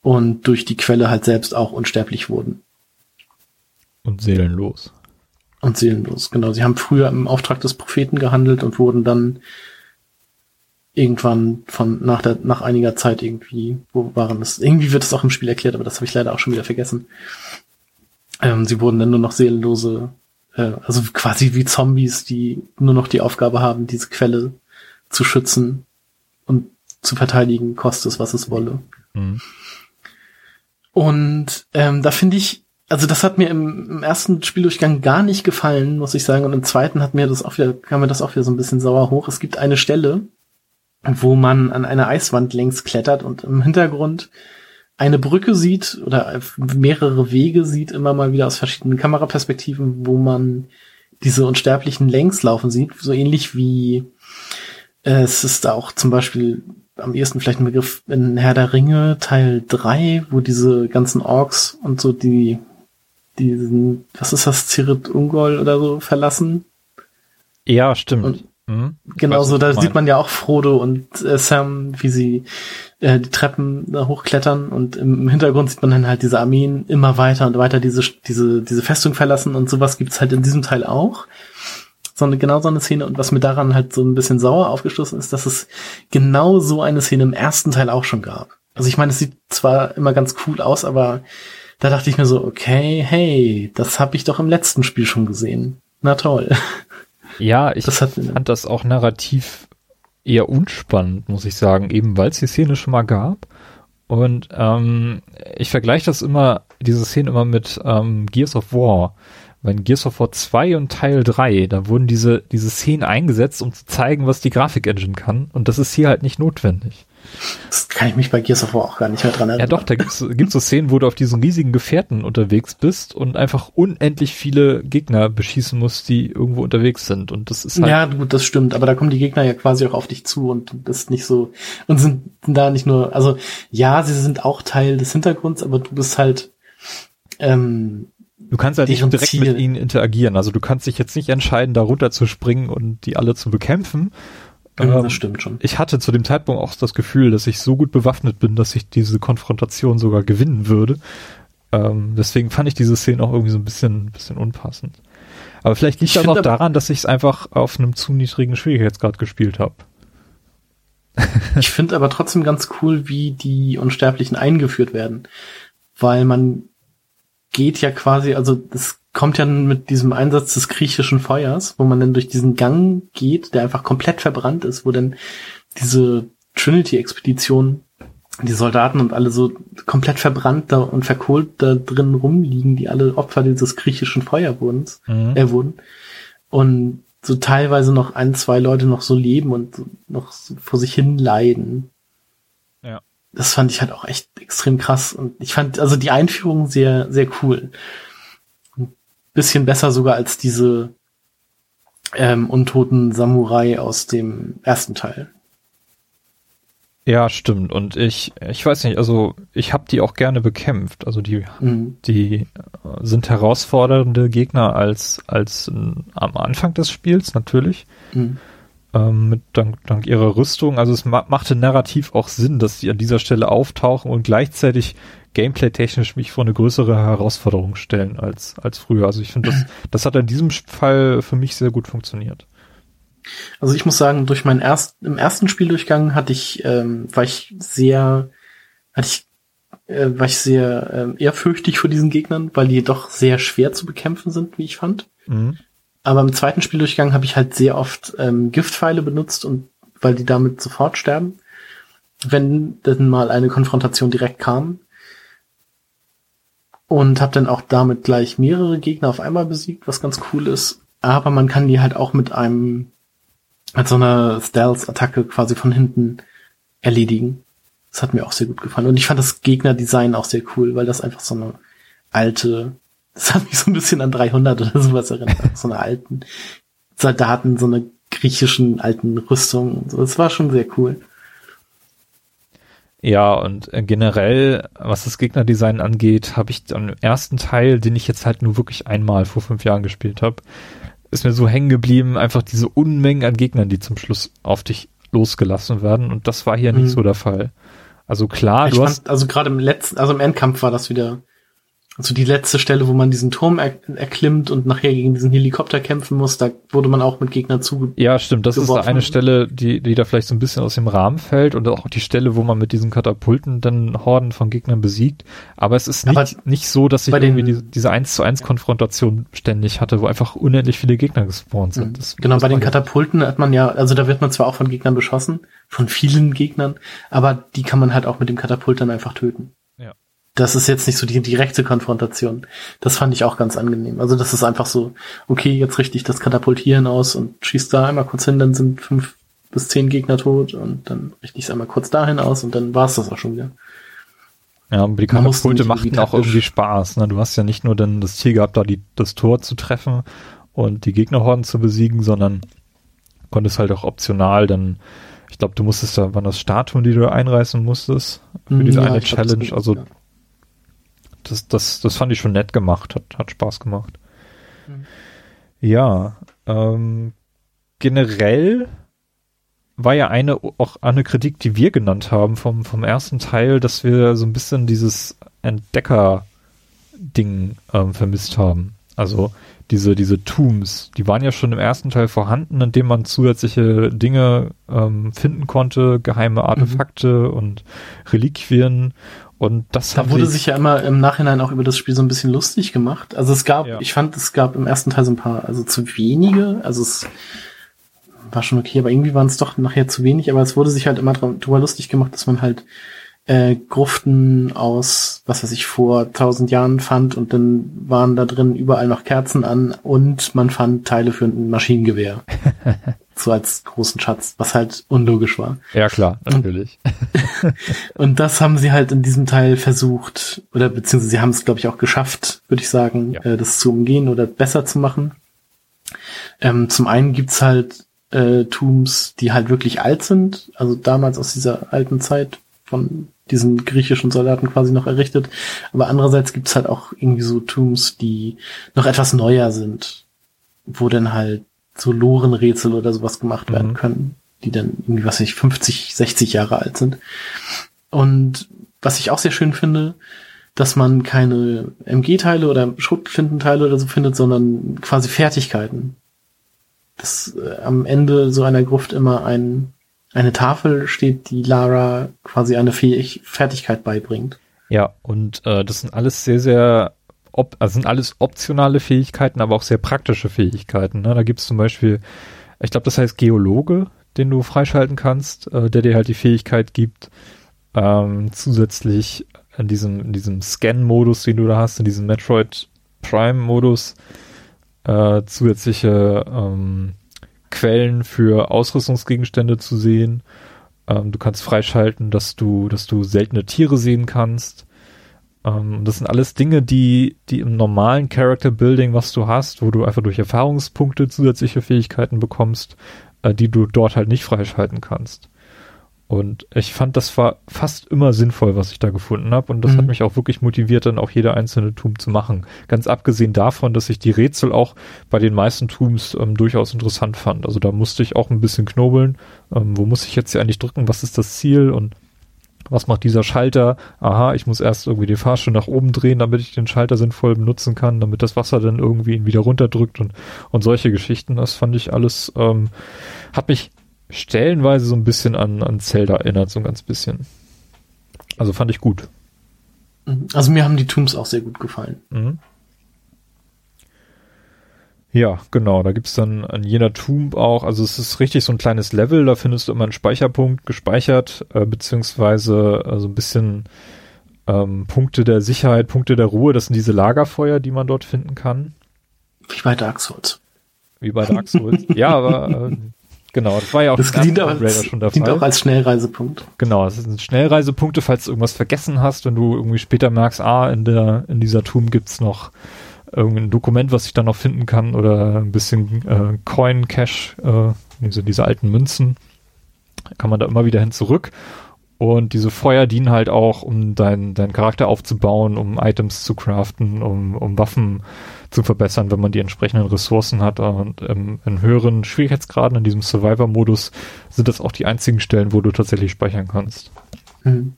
und durch die Quelle halt selbst auch unsterblich wurden. Und seelenlos. Und seelenlos, genau. Sie haben früher im Auftrag des Propheten gehandelt und wurden dann irgendwann von nach der nach einiger Zeit irgendwie, wo waren das? Irgendwie wird es auch im Spiel erklärt, aber das habe ich leider auch schon wieder vergessen. Ähm, sie wurden dann nur noch seelenlose, äh, also quasi wie Zombies, die nur noch die Aufgabe haben, diese Quelle zu schützen und zu verteidigen, kostet es, was es wolle. Mhm. Und ähm, da finde ich also das hat mir im, im, ersten Spieldurchgang gar nicht gefallen, muss ich sagen. Und im zweiten hat mir das auch wieder, kam mir das auch wieder so ein bisschen sauer hoch. Es gibt eine Stelle, wo man an einer Eiswand längs klettert und im Hintergrund eine Brücke sieht oder mehrere Wege sieht, immer mal wieder aus verschiedenen Kameraperspektiven, wo man diese Unsterblichen längs laufen sieht, so ähnlich wie äh, es ist auch zum Beispiel am ehesten vielleicht ein Begriff in Herr der Ringe Teil 3, wo diese ganzen Orks und so die diesen, was ist das, Zirit Ungol oder so verlassen. Ja, stimmt. Und mhm. Genau so, da sieht man ja auch Frodo und äh, Sam, wie sie äh, die Treppen da hochklettern und im Hintergrund sieht man dann halt diese Armeen immer weiter und weiter diese, diese, diese Festung verlassen und sowas gibt's halt in diesem Teil auch. So eine, genau so eine Szene und was mir daran halt so ein bisschen sauer aufgestoßen ist, dass es genau so eine Szene im ersten Teil auch schon gab. Also ich meine, es sieht zwar immer ganz cool aus, aber da dachte ich mir so, okay, hey, das habe ich doch im letzten Spiel schon gesehen. Na toll. Ja, ich das hat, fand das auch narrativ eher unspannend, muss ich sagen, eben weil es die Szene schon mal gab. Und ähm, ich vergleiche das immer, diese Szene immer mit ähm, Gears of War. Weil in Gears of War 2 und Teil 3, da wurden diese, diese Szenen eingesetzt, um zu zeigen, was die Grafik-Engine kann. Und das ist hier halt nicht notwendig. Das kann ich mich bei Gears of War auch gar nicht mehr dran erinnern. Ja doch, da gibt's gibt's so Szenen, wo du auf diesen riesigen Gefährten unterwegs bist und einfach unendlich viele Gegner beschießen musst, die irgendwo unterwegs sind. Und das ist halt Ja, gut, das stimmt, aber da kommen die Gegner ja quasi auch auf dich zu und du bist nicht so und sind da nicht nur, also ja, sie sind auch Teil des Hintergrunds, aber du bist halt ähm, Du kannst halt nicht direkt Ziel. mit ihnen interagieren. Also du kannst dich jetzt nicht entscheiden, da runter zu springen und die alle zu bekämpfen, ja, das ähm, stimmt schon. Ich hatte zu dem Zeitpunkt auch das Gefühl, dass ich so gut bewaffnet bin, dass ich diese Konfrontation sogar gewinnen würde. Ähm, deswegen fand ich diese Szene auch irgendwie so ein bisschen, bisschen unpassend. Aber vielleicht liegt das auch daran, dass ich es einfach auf einem zu niedrigen Schwierigkeitsgrad gespielt habe. ich finde aber trotzdem ganz cool, wie die Unsterblichen eingeführt werden. Weil man geht ja quasi, also das kommt ja mit diesem Einsatz des griechischen Feuers, wo man dann durch diesen Gang geht, der einfach komplett verbrannt ist, wo dann diese Trinity-Expedition, die Soldaten und alle so komplett verbrannt da und verkohlt da drin rumliegen, die alle Opfer dieses griechischen Feuerwurms, mhm. äh, wurden. Und so teilweise noch ein, zwei Leute noch so leben und noch so vor sich hin leiden. Ja. Das fand ich halt auch echt extrem krass. Und ich fand also die Einführung sehr, sehr cool bisschen besser sogar als diese ähm, untoten Samurai aus dem ersten Teil. Ja, stimmt. Und ich, ich weiß nicht, also ich habe die auch gerne bekämpft. Also die, mhm. die äh, sind herausfordernde Gegner als als äh, am Anfang des Spiels natürlich. Mhm. Ähm, mit dank, dank ihrer Rüstung. Also es ma machte narrativ auch Sinn, dass die an dieser Stelle auftauchen und gleichzeitig gameplay-technisch mich vor eine größere Herausforderung stellen als, als früher. Also ich finde, das, das hat in diesem Fall für mich sehr gut funktioniert. Also ich muss sagen, durch meinen erst, im ersten Spieldurchgang hatte ich, ähm, war ich sehr, hatte ich, äh, war ich sehr äh, ehrfürchtig vor diesen Gegnern, weil die doch sehr schwer zu bekämpfen sind, wie ich fand. Mhm. Aber im zweiten Spieldurchgang habe ich halt sehr oft ähm, Giftpfeile benutzt und weil die damit sofort sterben, wenn dann mal eine Konfrontation direkt kam und habe dann auch damit gleich mehrere Gegner auf einmal besiegt, was ganz cool ist. Aber man kann die halt auch mit einem mit so einer Stealth-Attacke quasi von hinten erledigen. Das hat mir auch sehr gut gefallen. Und ich fand das Gegnerdesign auch sehr cool, weil das einfach so eine alte, das hat mich so ein bisschen an 300 oder sowas erinnert, so eine alten Soldaten, so eine griechischen alten Rüstung. Das war schon sehr cool. Ja, und äh, generell, was das Gegnerdesign angeht, habe ich am ersten Teil, den ich jetzt halt nur wirklich einmal vor fünf Jahren gespielt habe, ist mir so hängen geblieben, einfach diese Unmengen an Gegnern, die zum Schluss auf dich losgelassen werden. Und das war hier mhm. nicht so der Fall. Also klar, ich du fand, hast. Also gerade im letzten, also im Endkampf war das wieder also die letzte Stelle, wo man diesen Turm er erklimmt und nachher gegen diesen Helikopter kämpfen muss, da wurde man auch mit Gegnern zuge. Ja, stimmt. Das geworfen. ist eine Stelle, die, die da vielleicht so ein bisschen aus dem Rahmen fällt und auch die Stelle, wo man mit diesen Katapulten dann Horden von Gegnern besiegt. Aber es ist nicht, nicht so, dass ich irgendwie die, diese 1 zu 1 Konfrontation ständig hatte, wo einfach unendlich viele Gegner gespawnt sind. Das, genau, das bei den Katapulten hat man ja, also da wird man zwar auch von Gegnern beschossen, von vielen Gegnern, aber die kann man halt auch mit dem Katapult dann einfach töten das ist jetzt nicht so die direkte Konfrontation. Das fand ich auch ganz angenehm. Also das ist einfach so, okay, jetzt richte ich das Katapultieren aus und schießt da einmal kurz hin, dann sind fünf bis zehn Gegner tot und dann richte ich es einmal kurz dahin aus und dann war es das auch schon wieder. Ja, aber die Katapulte machten auch irgendwie Spaß. Ne? Du hast ja nicht nur dann das Ziel gehabt, da die, das Tor zu treffen und die Gegnerhorden zu besiegen, sondern konntest halt auch optional dann, ich glaube, du musstest da, waren das Statuen, die du einreißen musstest für Mhm, diese ja, eine glaub, Challenge. geht, Also ja. Das, das, das fand ich schon nett gemacht, hat, hat Spaß gemacht. Mhm. Ja, ähm, generell war ja eine auch eine Kritik, die wir genannt haben vom, vom ersten Teil, dass wir so ein bisschen dieses Entdecker-Ding ähm, vermisst haben. Also diese, diese Tombs, die waren ja schon im ersten Teil vorhanden, indem man zusätzliche Dinge ähm, finden konnte, geheime Artefakte und Reliquien. Und das Da wurde sich ja immer im Nachhinein auch über das Spiel so ein bisschen lustig gemacht. Also es gab, Ja. ich fand, es gab im ersten Teil so ein paar, also zu wenige, also es war schon okay, aber irgendwie waren es doch nachher zu wenig, aber es wurde sich halt immer drüber lustig gemacht, dass man halt äh, Gruften aus, was weiß ich, vor tausend Jahren fand und dann waren da drin überall noch Kerzen an und man fand Teile für ein Maschinengewehr. so als großen Schatz, was halt unlogisch war. ja klar, natürlich. Und das haben sie halt in diesem Teil versucht, oder beziehungsweise sie haben es, glaube ich, auch geschafft, würde ich sagen, Ja. äh, das zu umgehen oder besser zu machen. Ähm, zum einen gibt's halt äh, Tombs, die halt wirklich alt sind, also damals aus dieser alten Zeit von diesen griechischen Soldaten quasi noch errichtet. Aber andererseits gibt's halt auch irgendwie so Tombs, die noch etwas neuer sind, wo dann halt so Lorenrätsel oder sowas gemacht werden Mhm. können, die dann irgendwie, was weiß ich, 50, 60 Jahre alt sind. Und was ich auch sehr schön finde, dass man keine MG-Teile oder Schrotflintenteile oder so findet, sondern quasi Fertigkeiten. Dass äh, am Ende so einer Gruft immer ein, eine Tafel steht, die Lara quasi eine Fähig Fertigkeit beibringt. Ja, und äh, das sind alles sehr, sehr, also sind alles optionale Fähigkeiten, aber auch sehr praktische Fähigkeiten. Ne? Da gibt's zum Beispiel, ich glaube, das heißt Geologe, den du freischalten kannst, äh, der dir halt die Fähigkeit gibt, ähm, zusätzlich in diesem, in diesem Scan-Modus, den du da hast, in diesem Metroid Prime-Modus, äh, zusätzliche ähm, Quellen für Ausrüstungsgegenstände zu sehen. Ähm, du kannst freischalten, dass du, dass du seltene Tiere sehen kannst. Ähm, das sind alles Dinge, die, die im normalen Character Building, was du hast, wo du einfach durch Erfahrungspunkte zusätzliche Fähigkeiten bekommst, äh, die du dort halt nicht freischalten kannst. Und ich fand, das war fast immer sinnvoll, was ich da gefunden habe. Und das Mhm. hat mich auch wirklich motiviert, dann auch jede einzelne Tomb zu machen. Ganz abgesehen davon, dass ich die Rätsel auch bei den meisten Tombs ähm, durchaus interessant fand. Also da musste ich auch ein bisschen knobeln. Ähm, wo muss ich jetzt hier eigentlich drücken? Was ist das Ziel? Und was macht dieser Schalter? Aha, ich muss erst irgendwie den Fahrstuhl nach oben drehen, damit ich den Schalter sinnvoll benutzen kann, damit das Wasser dann irgendwie ihn wieder runterdrückt und, und solche Geschichten. Das fand ich alles, ähm, hat mich stellenweise so ein bisschen an, an Zelda erinnert, so ein ganz bisschen. Also fand ich gut. Mhm. Also mir haben die Tombs auch sehr gut gefallen. Mhm. Ja, genau. Da gibt's dann an jeder Tomb auch, also es ist richtig so ein kleines Level, da findest du immer einen Speicherpunkt gespeichert, äh, beziehungsweise äh, so ein bisschen ähm, Punkte der Sicherheit, Punkte der Ruhe. Das sind diese Lagerfeuer, die man dort finden kann, Wie bei Dark Souls. wie bei Dark Souls. ja, aber äh, genau, das war ja auch Das dient, auch als, schon der dient Fall. auch als Schnellreisepunkt. Genau, es sind Schnellreisepunkte, falls du irgendwas vergessen hast, wenn du irgendwie später merkst, ah, in der, in dieser Tomb gibt's noch irgendein Dokument, was ich dann noch finden kann oder ein bisschen äh, Coin Cash, äh, diese, diese alten Münzen, kann man da immer wieder hin zurück. Und diese Feuer dienen halt auch, um deinen deinen Charakter aufzubauen, um Items zu craften, um, um Waffen zu verbessern, wenn man die entsprechenden Ressourcen hat. Und ähm, in höheren Schwierigkeitsgraden, in diesem Survivor-Modus, sind das auch die einzigen Stellen, wo du tatsächlich speichern kannst. Mhm.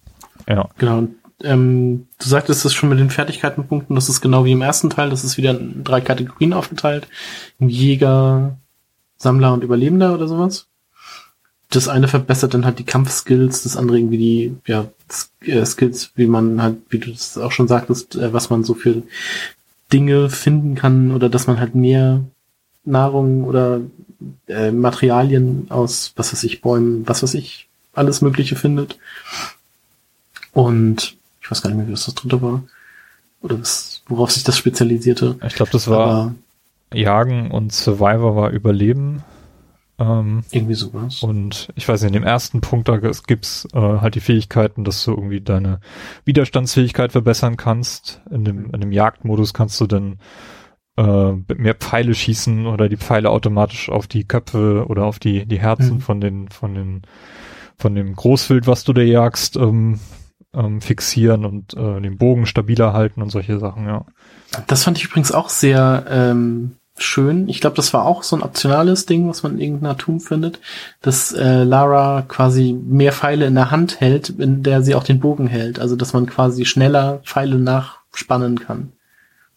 Ja. Genau. Ähm, du sagtest es schon mit den Fertigkeitenpunkten, das ist genau wie im ersten Teil, das ist wieder in drei Kategorien aufgeteilt. Jäger, Sammler und Überlebender oder sowas. Das eine verbessert dann halt die Kampfskills, das andere irgendwie die, ja, äh, Skills, wie man halt, wie du das auch schon sagtest, äh, was man so für Dinge finden kann oder dass man halt mehr Nahrung oder äh, Materialien aus, was weiß ich, Bäumen, was weiß ich, alles Mögliche findet. Und ich weiß gar nicht mehr, wie das das dritte war. Oder was, worauf sich das spezialisierte. Ich glaube, das war Aber Jagen und Survivor war Überleben. Ähm, irgendwie sowas. und ich weiß nicht, in dem ersten Punkt, da gibt's äh, halt die Fähigkeiten, dass du irgendwie deine Widerstandsfähigkeit verbessern kannst. In dem, in dem Jagdmodus kannst du dann äh, mehr Pfeile schießen oder die Pfeile automatisch auf die Köpfe oder auf die, die Herzen mhm. von den, von den, von dem Großwild, was du da jagst, ähm, ähm, fixieren und äh, den Bogen stabiler halten und solche Sachen, ja. Das fand ich übrigens auch sehr ähm, schön. Ich glaube, das war auch so ein optionales Ding, was man in irgendeiner Tomb findet, dass äh, Lara quasi mehr Pfeile in der Hand hält, in der sie auch den Bogen hält. Also dass man quasi schneller Pfeile nachspannen kann.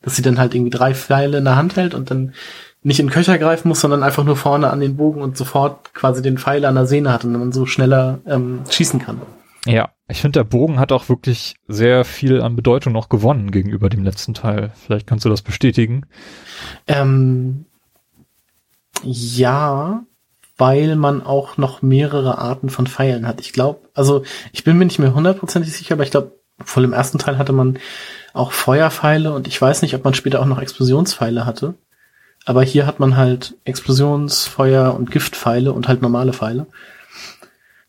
Dass sie dann halt irgendwie drei Pfeile in der Hand hält und dann nicht in Köcher greifen muss, sondern einfach nur vorne an den Bogen und sofort quasi den Pfeil an der Sehne hat und man so schneller ähm, schießen kann. Ja, ich finde, der Bogen hat auch wirklich sehr viel an Bedeutung noch gewonnen gegenüber dem letzten Teil. Vielleicht kannst du das bestätigen. Ähm, ja, weil man auch noch mehrere Arten von Pfeilen hat. Ich glaube, also ich bin mir nicht mehr hundertprozentig sicher, aber ich glaube, vor dem ersten Teil hatte man auch Feuerpfeile und ich weiß nicht, ob man später auch noch Explosionspfeile hatte. Aber hier hat man halt Explosions-, Feuer- und Giftpfeile und halt normale Pfeile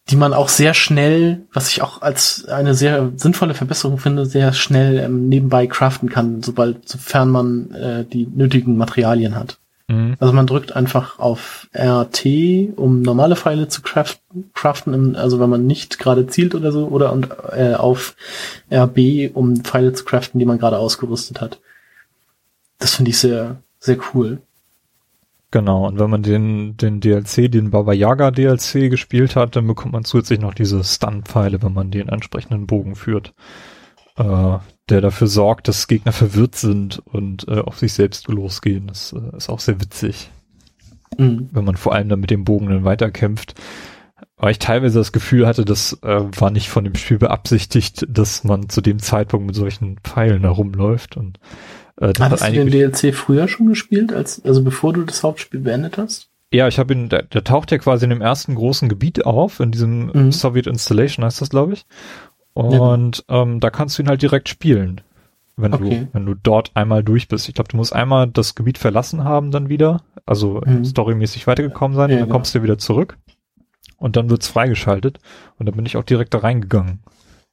die man auch sehr schnell, was ich auch als eine sehr sinnvolle Verbesserung finde, sehr schnell ähm, nebenbei craften kann, sobald, sofern man äh, die nötigen Materialien hat. Mhm. Also man drückt einfach auf RT, um normale Pfeile zu craften, craften also wenn man nicht gerade zielt oder so, oder und, äh, auf RB, um Pfeile zu craften, die man gerade ausgerüstet hat. Das finde ich sehr, sehr cool. Genau, und wenn man den, den DLC, den Baba Yaga DLC gespielt hat, dann bekommt man zusätzlich noch diese Stun-Pfeile, wenn man den entsprechenden Bogen führt, äh, der dafür sorgt, dass Gegner verwirrt sind und äh, auf sich selbst losgehen. Das äh, ist auch sehr witzig. Mhm. Wenn man vor allem dann mit dem Bogen dann weiterkämpft. Aber ich teilweise das Gefühl hatte, das äh, war nicht von dem Spiel beabsichtigt, dass man zu dem Zeitpunkt mit solchen Pfeilen herumläuft und äh, hast du den DLC früher schon gespielt, als, also bevor du das Hauptspiel beendet hast? Ja, ich habe ihn, der, der taucht ja quasi in dem ersten großen Gebiet auf, in diesem mhm. Soviet Installation heißt das, glaube ich. Und ja. ähm, da kannst du ihn halt direkt spielen, wenn okay. du, wenn du dort einmal durch bist. Ich glaube, du musst einmal das Gebiet verlassen haben dann wieder, also mhm. storymäßig weitergekommen sein, ja, und dann genau. kommst du wieder zurück und dann wird's freigeschaltet und dann bin ich auch direkt da reingegangen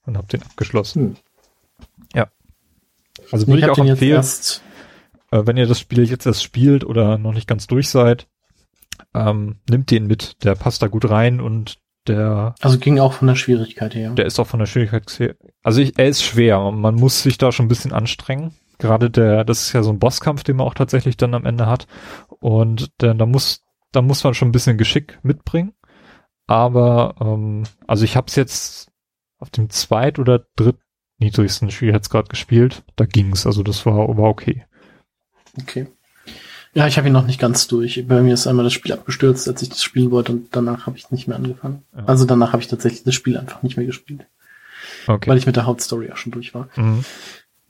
und habe den abgeschlossen. Mhm. Also würde ich, ich auch empfehlen, äh, wenn ihr das Spiel jetzt erst spielt oder noch nicht ganz durch seid, ähm, nimmt den mit. Der passt da gut rein und der. Also ging auch von der Schwierigkeit her. Der ist auch von der Schwierigkeit her. Also ich, er ist schwer und man muss sich da schon ein bisschen anstrengen. Gerade der, das ist ja so ein Bosskampf, den man auch tatsächlich dann am Ende hat. Und der, da muss, da muss man schon ein bisschen Geschick mitbringen. Aber ähm, also ich habe es jetzt auf dem zweit oder dritt niedrigsten Schwierigkeitsgrad gespielt. Da ging's, also das war, war okay. Okay. Ja, ich habe ihn noch nicht ganz durch. Bei mir ist einmal das Spiel abgestürzt, als ich das spielen wollte und danach habe ich nicht mehr angefangen. Ja. Also danach habe ich tatsächlich das Spiel einfach nicht mehr gespielt. Okay. Weil ich mit der Hauptstory auch schon durch war. Mhm.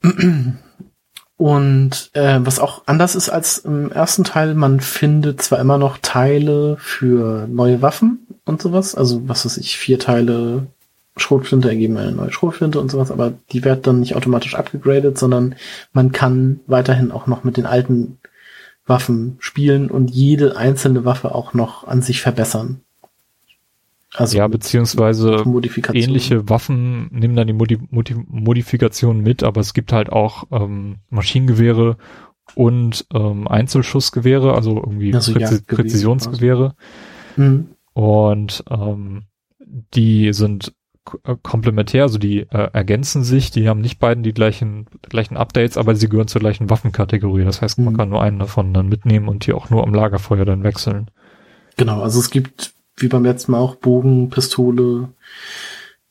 Und äh, was auch anders ist als im ersten Teil, man findet zwar immer noch Teile für neue Waffen und sowas, also was weiß ich, vier Teile Schrotflinte ergeben eine neue Schrotflinte und sowas, aber die wird dann nicht automatisch abgegradet, sondern man kann weiterhin auch noch mit den alten Waffen spielen und jede einzelne Waffe auch noch an sich verbessern. Also ja, beziehungsweise ähnliche Waffen nehmen dann die Modi Modi Modifikation mit, aber es gibt halt auch ähm, Maschinengewehre und ähm, Einzelschussgewehre, also irgendwie also Präzi Präzisionsgewehre. Mhm. Und ähm, die sind komplementär, also die äh, ergänzen sich, die haben nicht beiden die gleichen, gleichen Updates, aber sie gehören zur gleichen Waffenkategorie. Das heißt, man mhm. kann nur einen davon dann mitnehmen und die auch nur am Lagerfeuer dann wechseln. Genau, also es gibt wie beim letzten Mal auch Bogen, Pistole,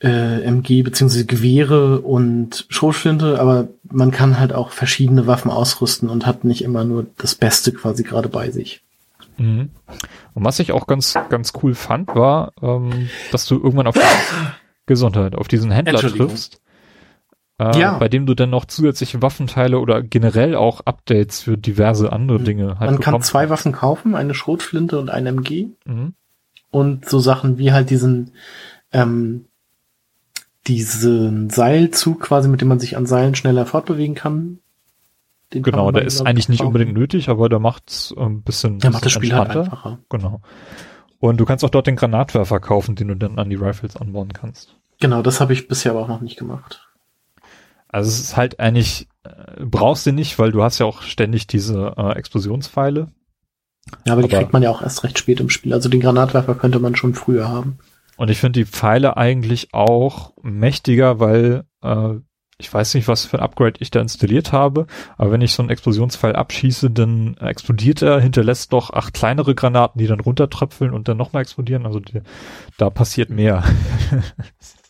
äh, MG beziehungsweise Gewehre und Schrotflinte, aber man kann halt auch verschiedene Waffen ausrüsten und hat nicht immer nur das Beste quasi gerade bei sich. Mhm. Und was ich auch ganz, ganz cool fand, war, ähm, dass du irgendwann auf Gesundheit, auf diesen Händler triffst, äh, ja. bei dem du dann noch zusätzliche Waffenteile oder generell auch Updates für diverse andere mhm. Dinge halt Man kann zwei Waffen kaufen, eine Schrotflinte und ein MG. Mhm. Und so Sachen wie halt diesen, ähm, diesen Seilzug quasi, mit dem man sich an Seilen schneller fortbewegen kann. Den genau, der ist eigentlich nicht unbedingt nötig, aber der macht ein bisschen, der macht das Spiel halt einfacher. Genau. Und du kannst auch dort den Granatwerfer kaufen, den du dann an die Rifles anbauen kannst. Genau, das habe ich bisher aber auch noch nicht gemacht. Also es ist halt eigentlich äh, brauchst du nicht, weil du hast ja auch ständig diese äh, Explosionspfeile. Ja, aber die aber, kriegt man ja auch erst recht spät im Spiel. Also den Granatwerfer könnte man schon früher haben. Und ich finde die Pfeile eigentlich auch mächtiger, weil äh, ich weiß nicht, was für ein Upgrade ich da installiert habe, aber wenn ich so einen Explosionspfeil abschieße, dann explodiert er, hinterlässt doch acht kleinere Granaten, die dann runtertröpfeln und dann nochmal explodieren. Also die, da passiert mehr.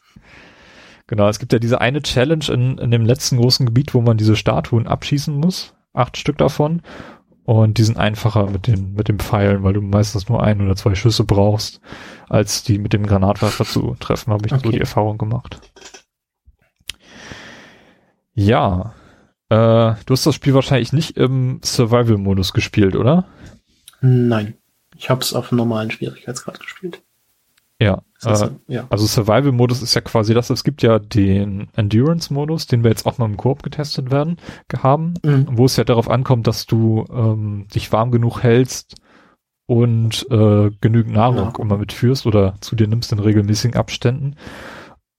genau, es gibt ja diese eine Challenge in, in dem letzten großen Gebiet, wo man diese Statuen abschießen muss. Acht Stück davon. Und die sind einfacher mit den, mit den Pfeilen, weil du meistens nur ein oder zwei Schüsse brauchst, als die mit dem Granatwerfer zu treffen, habe ich okay. so die Erfahrung gemacht. Ja. Äh, du hast das Spiel wahrscheinlich nicht im Survival-Modus gespielt, oder? Nein. Ich habe es auf normalen Schwierigkeitsgrad gespielt. Ja, äh, ja. Also Survival-Modus ist ja quasi das. Es gibt ja den Endurance-Modus, den wir jetzt auch mal im Koop getestet werden, haben, mhm. wo es ja darauf ankommt, dass du ähm, dich warm genug hältst und äh, genügend Nahrung ja. immer mitführst oder zu dir nimmst in regelmäßigen Abständen.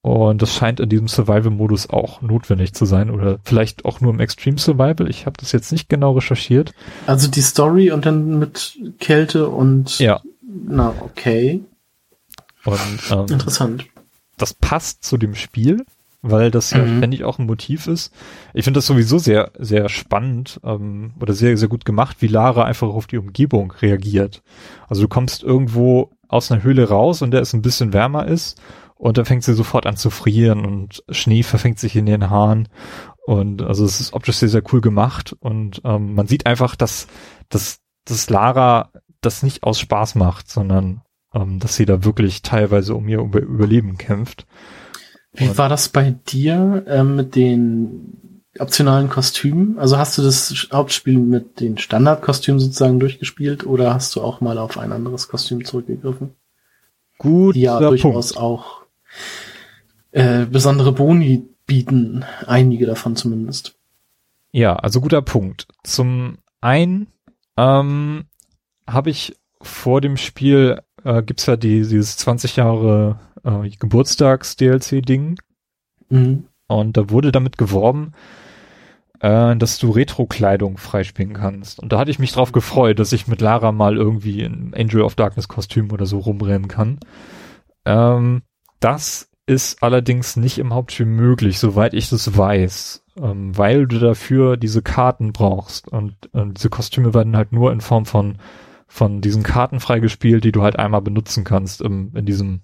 Und das scheint in diesem Survival-Modus auch notwendig zu sein oder vielleicht auch nur im Extreme Survival. Ich habe das jetzt nicht genau recherchiert. Also die Story und dann mit Kälte und ja. Na, okay. Und, ähm, Interessant. Das passt zu dem Spiel, weil das ja mhm. ständig auch ein Motiv ist. Ich finde das sowieso sehr, sehr spannend ähm, oder sehr, sehr gut gemacht, wie Lara einfach auf die Umgebung reagiert. Also du kommst irgendwo aus einer Höhle raus und der es ein bisschen wärmer ist und dann fängt sie sofort an zu frieren und Schnee verfängt sich in den Haaren. Und also es ist optisch sehr, sehr cool gemacht. Und ähm, man sieht einfach, dass, dass, dass Lara das nicht aus Spaß macht, sondern ähm, dass sie da wirklich teilweise um ihr Überleben kämpft. Wie und war das bei dir äh, mit den optionalen Kostümen? Also hast du das Hauptspiel mit den Standardkostümen sozusagen durchgespielt oder hast du auch mal auf ein anderes Kostüm zurückgegriffen? Gut, ja durchaus Punkt. auch äh, besondere Boni bieten, einige davon zumindest. Ja, also guter Punkt. Zum einen ähm, habe ich vor dem Spiel äh, gibt's ja die, dieses 20 Jahre äh, Geburtstags-DLC-Ding. Mhm. Und da wurde damit geworben, äh, dass du Retro-Kleidung freispielen kannst. Und da hatte ich mich drauf gefreut, dass ich mit Lara mal irgendwie in Angel of Darkness Kostüm oder so rumrennen kann. Ähm, das ist allerdings nicht im Hauptspiel möglich, soweit ich das weiß, ähm, weil du dafür diese Karten brauchst und, und diese Kostüme werden halt nur in Form von von diesen Karten freigespielt, die du halt einmal benutzen kannst im, in diesem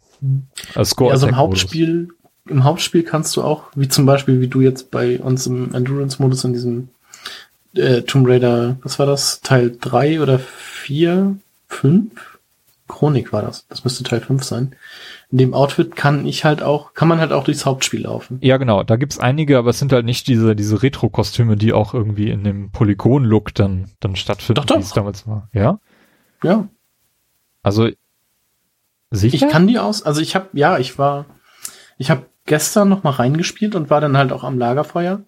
äh, Score. Also im Hauptspiel, im Hauptspiel kannst du auch, wie zum Beispiel, wie du jetzt bei uns im Endurance-Modus in diesem äh, Tomb Raider, was war das? Teil drei oder vier, fünf? Chronik war das. Das müsste Teil 5 sein. In dem Outfit kann ich halt auch, kann man halt auch durchs Hauptspiel laufen. Ja, genau. Da gibt's einige, aber es sind halt nicht diese, diese Retro-Kostüme, die auch irgendwie in dem Polygon-Look dann, dann stattfinden, doch, doch. wie es damals war. Ja? Ja. Also, sicher? Ich kann die aus, also ich habe, ja, ich war, ich habe gestern noch mal reingespielt und war dann halt auch am Lagerfeuer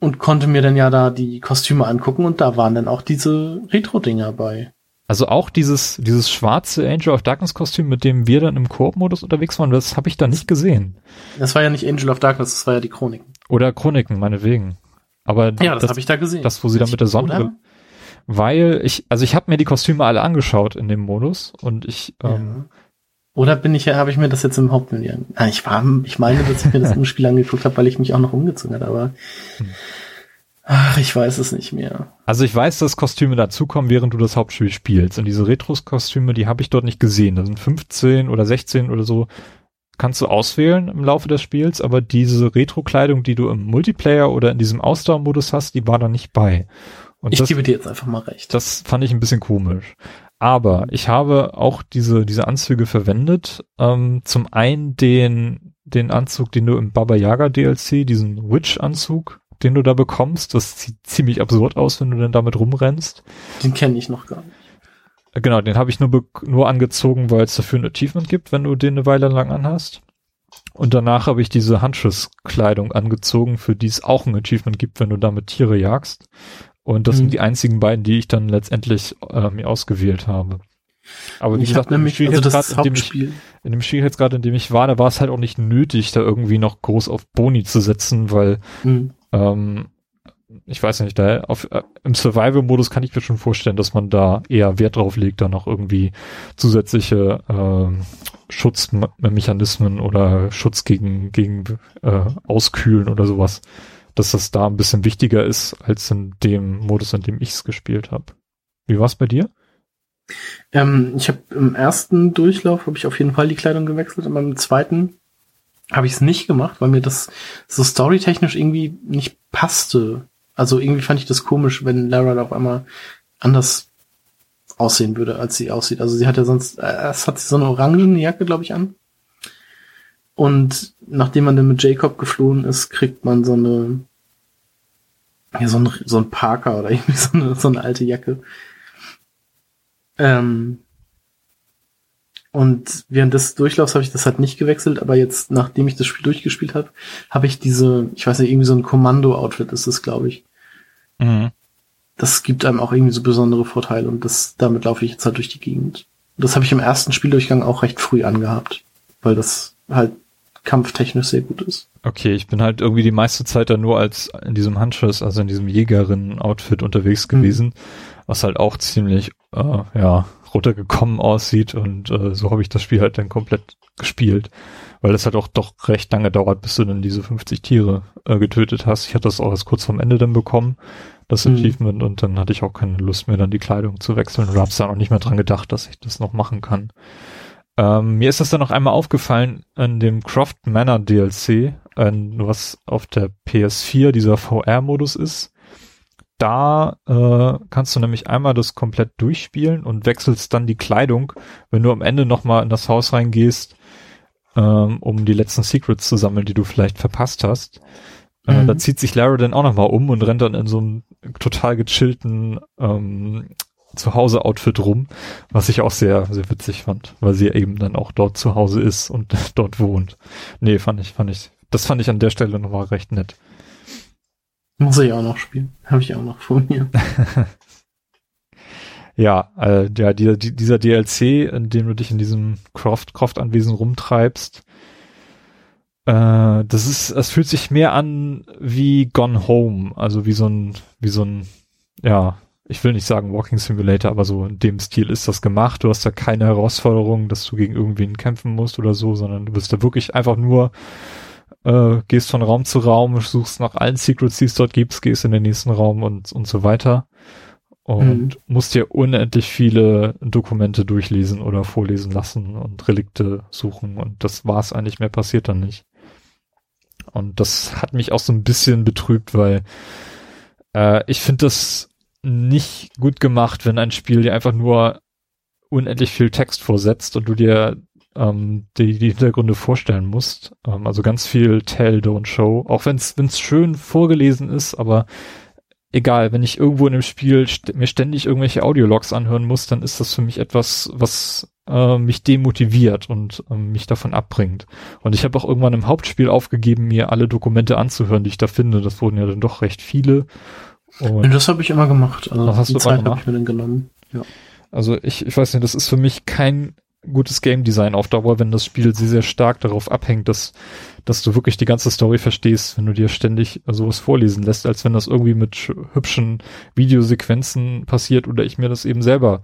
und konnte mir dann ja da die Kostüme angucken und da waren dann auch diese Retro-Dinger bei. Also auch dieses, dieses schwarze Angel of Darkness Kostüm, mit dem wir dann im Koop-Modus unterwegs waren, das habe ich da nicht gesehen. Das war ja nicht Angel of Darkness, das war ja die Chroniken. Oder Chroniken, meinetwegen. Aber ja, das, das habe ich da gesehen. Das, wo sie dann mit der Sonne. Weil ich, also ich habe mir die Kostüme alle angeschaut in dem Modus und ich. Ähm, ja. Oder bin ich ja, habe ich mir das jetzt im Hauptmenü? Ah, ich war, ich meine, dass ich mir das im Spiel angeguckt habe, weil ich mich auch noch umgezogen habe, aber. Hm. Ach, ich weiß es nicht mehr. Also ich weiß, dass Kostüme dazukommen, während du das Hauptspiel spielst. Und diese Retros-Kostüme, die habe ich dort nicht gesehen. Da sind 15 oder 16 oder so. Kannst du auswählen im Laufe des Spiels, aber diese Retro-Kleidung, die du im Multiplayer oder in diesem Ausdauermodus hast, die war da nicht bei. Und ich das, gebe dir jetzt einfach mal recht. Das fand ich ein bisschen komisch. Aber ich habe auch diese, diese Anzüge verwendet. Ähm, zum einen den, den Anzug, den du im Baba Yaga DLC, diesen Witch-Anzug, den du da bekommst. Das sieht ziemlich absurd aus, wenn du denn damit rumrennst. Den kenne ich noch gar nicht. Äh, genau, den habe ich nur, nur angezogen, weil es dafür ein Achievement gibt, wenn du den eine Weile lang anhast. Und danach habe ich diese Handschusskleidung angezogen, für die es auch ein Achievement gibt, wenn du damit Tiere jagst. Und das mhm. sind die einzigen beiden, die ich dann letztendlich äh, mir ausgewählt habe. Aber wie ich gesagt, nämlich, also das Hauptspiel. Ich, in dem Schwierigkeitsgrad, in dem ich war, da war es halt auch nicht nötig, da irgendwie noch groß auf Boni zu setzen, weil mhm. Ähm, ich weiß nicht, da auf, äh, im Survival-Modus kann ich mir schon vorstellen, dass man da eher Wert drauf legt, da noch irgendwie zusätzliche äh, Schutzmechanismen oder Schutz gegen, gegen äh, Auskühlen oder sowas, dass das da ein bisschen wichtiger ist als in dem Modus, in dem ich es gespielt habe. Wie war's bei dir? Ähm, ich habe im ersten Durchlauf habe ich auf jeden Fall die Kleidung gewechselt, aber im zweiten habe ich es nicht gemacht, weil mir das so storytechnisch irgendwie nicht passte. Also irgendwie fand ich das komisch, wenn Lara auf einmal anders aussehen würde, als sie aussieht. Also sie hat ja sonst, äh, erst hat sie so eine orangene Jacke, glaube ich, an. Und nachdem man dann mit Jacob geflohen ist, kriegt man so eine, ja, so ein, so ein Parker oder irgendwie so eine, so eine alte Jacke. Ähm, und während des Durchlaufs habe ich das halt nicht gewechselt, aber jetzt, nachdem ich das Spiel durchgespielt habe, habe ich diese, ich weiß nicht, irgendwie so ein Kommando-Outfit ist das, glaube ich. Mhm. Das gibt einem auch irgendwie so besondere Vorteile und das, damit laufe ich jetzt halt durch die Gegend. Das habe ich im ersten Spieldurchgang auch recht früh angehabt, weil das halt kampftechnisch sehr gut ist. Okay, ich bin halt irgendwie die meiste Zeit da nur als in diesem Handschuss, also in diesem Jägerinnen-Outfit unterwegs mhm. gewesen, mhm. was halt auch ziemlich, äh, ja, runtergekommen aussieht und äh, so habe ich das Spiel halt dann komplett gespielt, weil es halt auch doch recht lange dauert, bis du dann diese 50 Tiere äh, getötet hast. Ich hatte das auch erst kurz vorm Ende dann bekommen, das mhm. Achievement und dann hatte ich auch keine Lust mehr, dann die Kleidung zu wechseln oder hab's dann auch nicht mehr dran gedacht, dass ich das noch machen kann. Ähm, mir ist das dann noch einmal aufgefallen in dem Croft Manor DLC, äh, was auf der PS4 dieser VR-Modus ist da äh, kannst du nämlich einmal das komplett durchspielen und wechselst dann die Kleidung, wenn du am Ende nochmal in das Haus reingehst, ähm, um die letzten Secrets zu sammeln, die du vielleicht verpasst hast. Äh, mhm. Da zieht sich Lara dann auch nochmal um und rennt dann in so einem total gechillten ähm, Zuhause-Outfit rum, was ich auch sehr, sehr witzig fand, weil sie eben dann auch dort zu Hause ist und dort wohnt. Nee, fand ich, fand ich, das fand ich an der Stelle nochmal recht nett. Muss ich auch noch spielen. Habe ich auch noch vor mir. ja, äh, ja, dieser, dieser DLC, in dem du dich in diesem Croft, Croft-Anwesen rumtreibst, äh, das ist, es fühlt sich mehr an wie Gone Home, also wie so ein, wie so ein, ja, ich will nicht sagen Walking Simulator, aber so in dem Stil ist das gemacht. Du hast da keine Herausforderung, dass du gegen irgendwen kämpfen musst oder so, sondern du bist da wirklich einfach nur äh, gehst von Raum zu Raum, suchst nach allen Secrets, die es dort gibt, gehst in den nächsten Raum und, und so weiter. Und mhm. musst dir unendlich viele Dokumente durchlesen oder vorlesen lassen und Relikte suchen. Und das war's eigentlich, mehr passiert dann nicht. Und das hat mich auch so ein bisschen betrübt, weil äh, ich finde das nicht gut gemacht, wenn ein Spiel dir einfach nur unendlich viel Text vorsetzt und du dir ähm, die, die Hintergründe vorstellen musst. Ähm, also ganz viel Tell, Don't Show. Auch wenn es schön vorgelesen ist, aber egal, wenn ich irgendwo in dem Spiel st mir ständig irgendwelche Audiologs anhören muss, dann ist das für mich etwas, was äh, mich demotiviert und äh, mich davon abbringt. Und ich habe auch irgendwann im Hauptspiel aufgegeben, mir alle Dokumente anzuhören, die ich da finde. Das wurden ja dann doch recht viele. Und das habe ich immer gemacht. Also das hast die du Zeit habe ich mir dann genommen. Ja. Also ich, ich weiß nicht, das ist für mich kein gutes Game Design auf Dauer, wenn das Spiel sehr, sehr stark darauf abhängt, dass, dass du wirklich die ganze Story verstehst, wenn du dir ständig sowas vorlesen lässt, als wenn das irgendwie mit hübschen Videosequenzen passiert oder ich mir das eben selber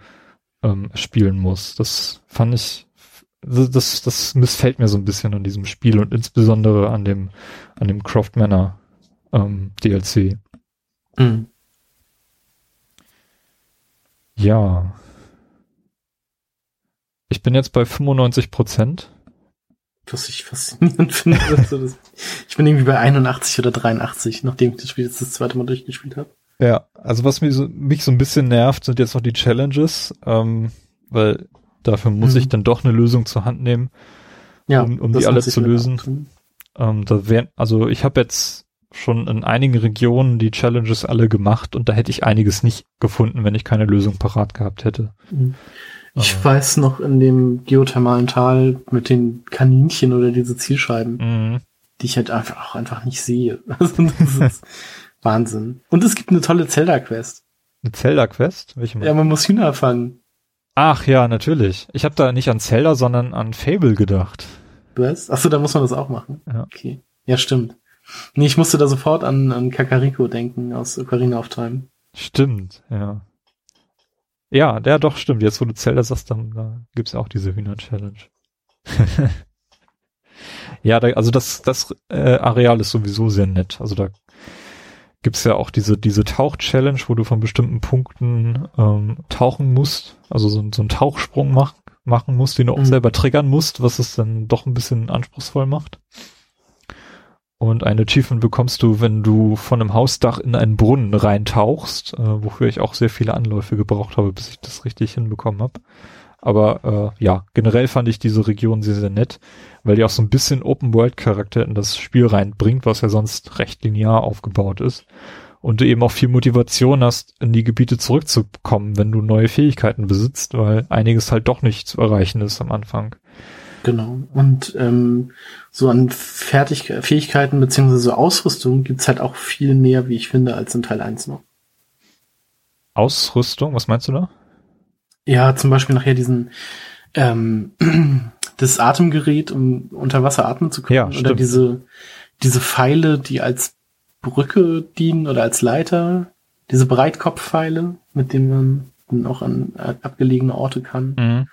ähm, spielen muss. Das fand ich, das, das missfällt mir so ein bisschen an diesem Spiel und insbesondere an dem, an dem Croft Manor ähm, DLC. Mhm. Ja, ich bin jetzt bei 95 Prozent. Was ich faszinierend finde. Also ich bin irgendwie bei 81 oder 83, nachdem ich das Spiel jetzt das zweite Mal durchgespielt habe. Ja, also was mich so, mich so ein bisschen nervt, sind jetzt noch die Challenges, ähm, weil dafür muss mhm. ich dann doch eine Lösung zur Hand nehmen, ja, um, um die alle zu lösen. Ähm, da wär, also ich habe jetzt schon in einigen Regionen die Challenges alle gemacht und da hätte ich einiges nicht gefunden, wenn ich keine Lösung parat gehabt hätte. Mhm. Ich Aber weiß noch in dem geothermalen Tal mit den Kaninchen oder diese Zielscheiben, mhm. die ich halt einfach auch einfach nicht sehe. Also das ist Wahnsinn. Und es gibt eine tolle Zelda-Quest. Eine Zelda-Quest? Welche mal? Ja, man muss Hühner fangen. Ach ja, natürlich. Ich habe da nicht an Zelda, sondern an Fable gedacht. Was? Achso, da muss man das auch machen. Ja. Okay. Ja, stimmt. Nee, ich musste da sofort an, an Kakariko denken aus Ocarina of Time. Stimmt, ja. Ja, der doch stimmt. Jetzt, wo du Zelda sagst, dann da gibt's auch diese Hühner-Challenge. ja, da, also das, das äh, Areal ist sowieso sehr nett. Also da gibt's ja auch diese, diese Tauch-Challenge, wo du von bestimmten Punkten ähm, tauchen musst. Also so, so einen Tauchsprung mach, machen musst, den du auch mhm. selber triggern musst, was es dann doch ein bisschen anspruchsvoll macht. Und eine Achievement bekommst du, wenn du von einem Hausdach in einen Brunnen reintauchst, äh, wofür ich auch sehr viele Anläufe gebraucht habe, bis ich das richtig hinbekommen habe. Aber äh, ja, generell fand ich diese Region sehr, sehr nett, weil die auch so ein bisschen Open-World-Charakter in das Spiel reinbringt, was ja sonst recht linear aufgebaut ist. Und du eben auch viel Motivation hast, in die Gebiete zurückzukommen, wenn du neue Fähigkeiten besitzt, weil einiges halt doch nicht zu erreichen ist am Anfang. Genau. Und ähm, so an Fertig Fähigkeiten beziehungsweise Ausrüstung gibt's halt auch viel mehr, wie ich finde, als in Teil 1 noch. Ausrüstung, was meinst du da? Ja, zum Beispiel nachher diesen ähm, das Atemgerät, um unter Wasser atmen zu können. Ja, oder diese, diese Pfeile, die als Brücke dienen oder als Leiter. Diese Breitkopfpfeile, mit denen man auch an abgelegene Orte kann. Mhm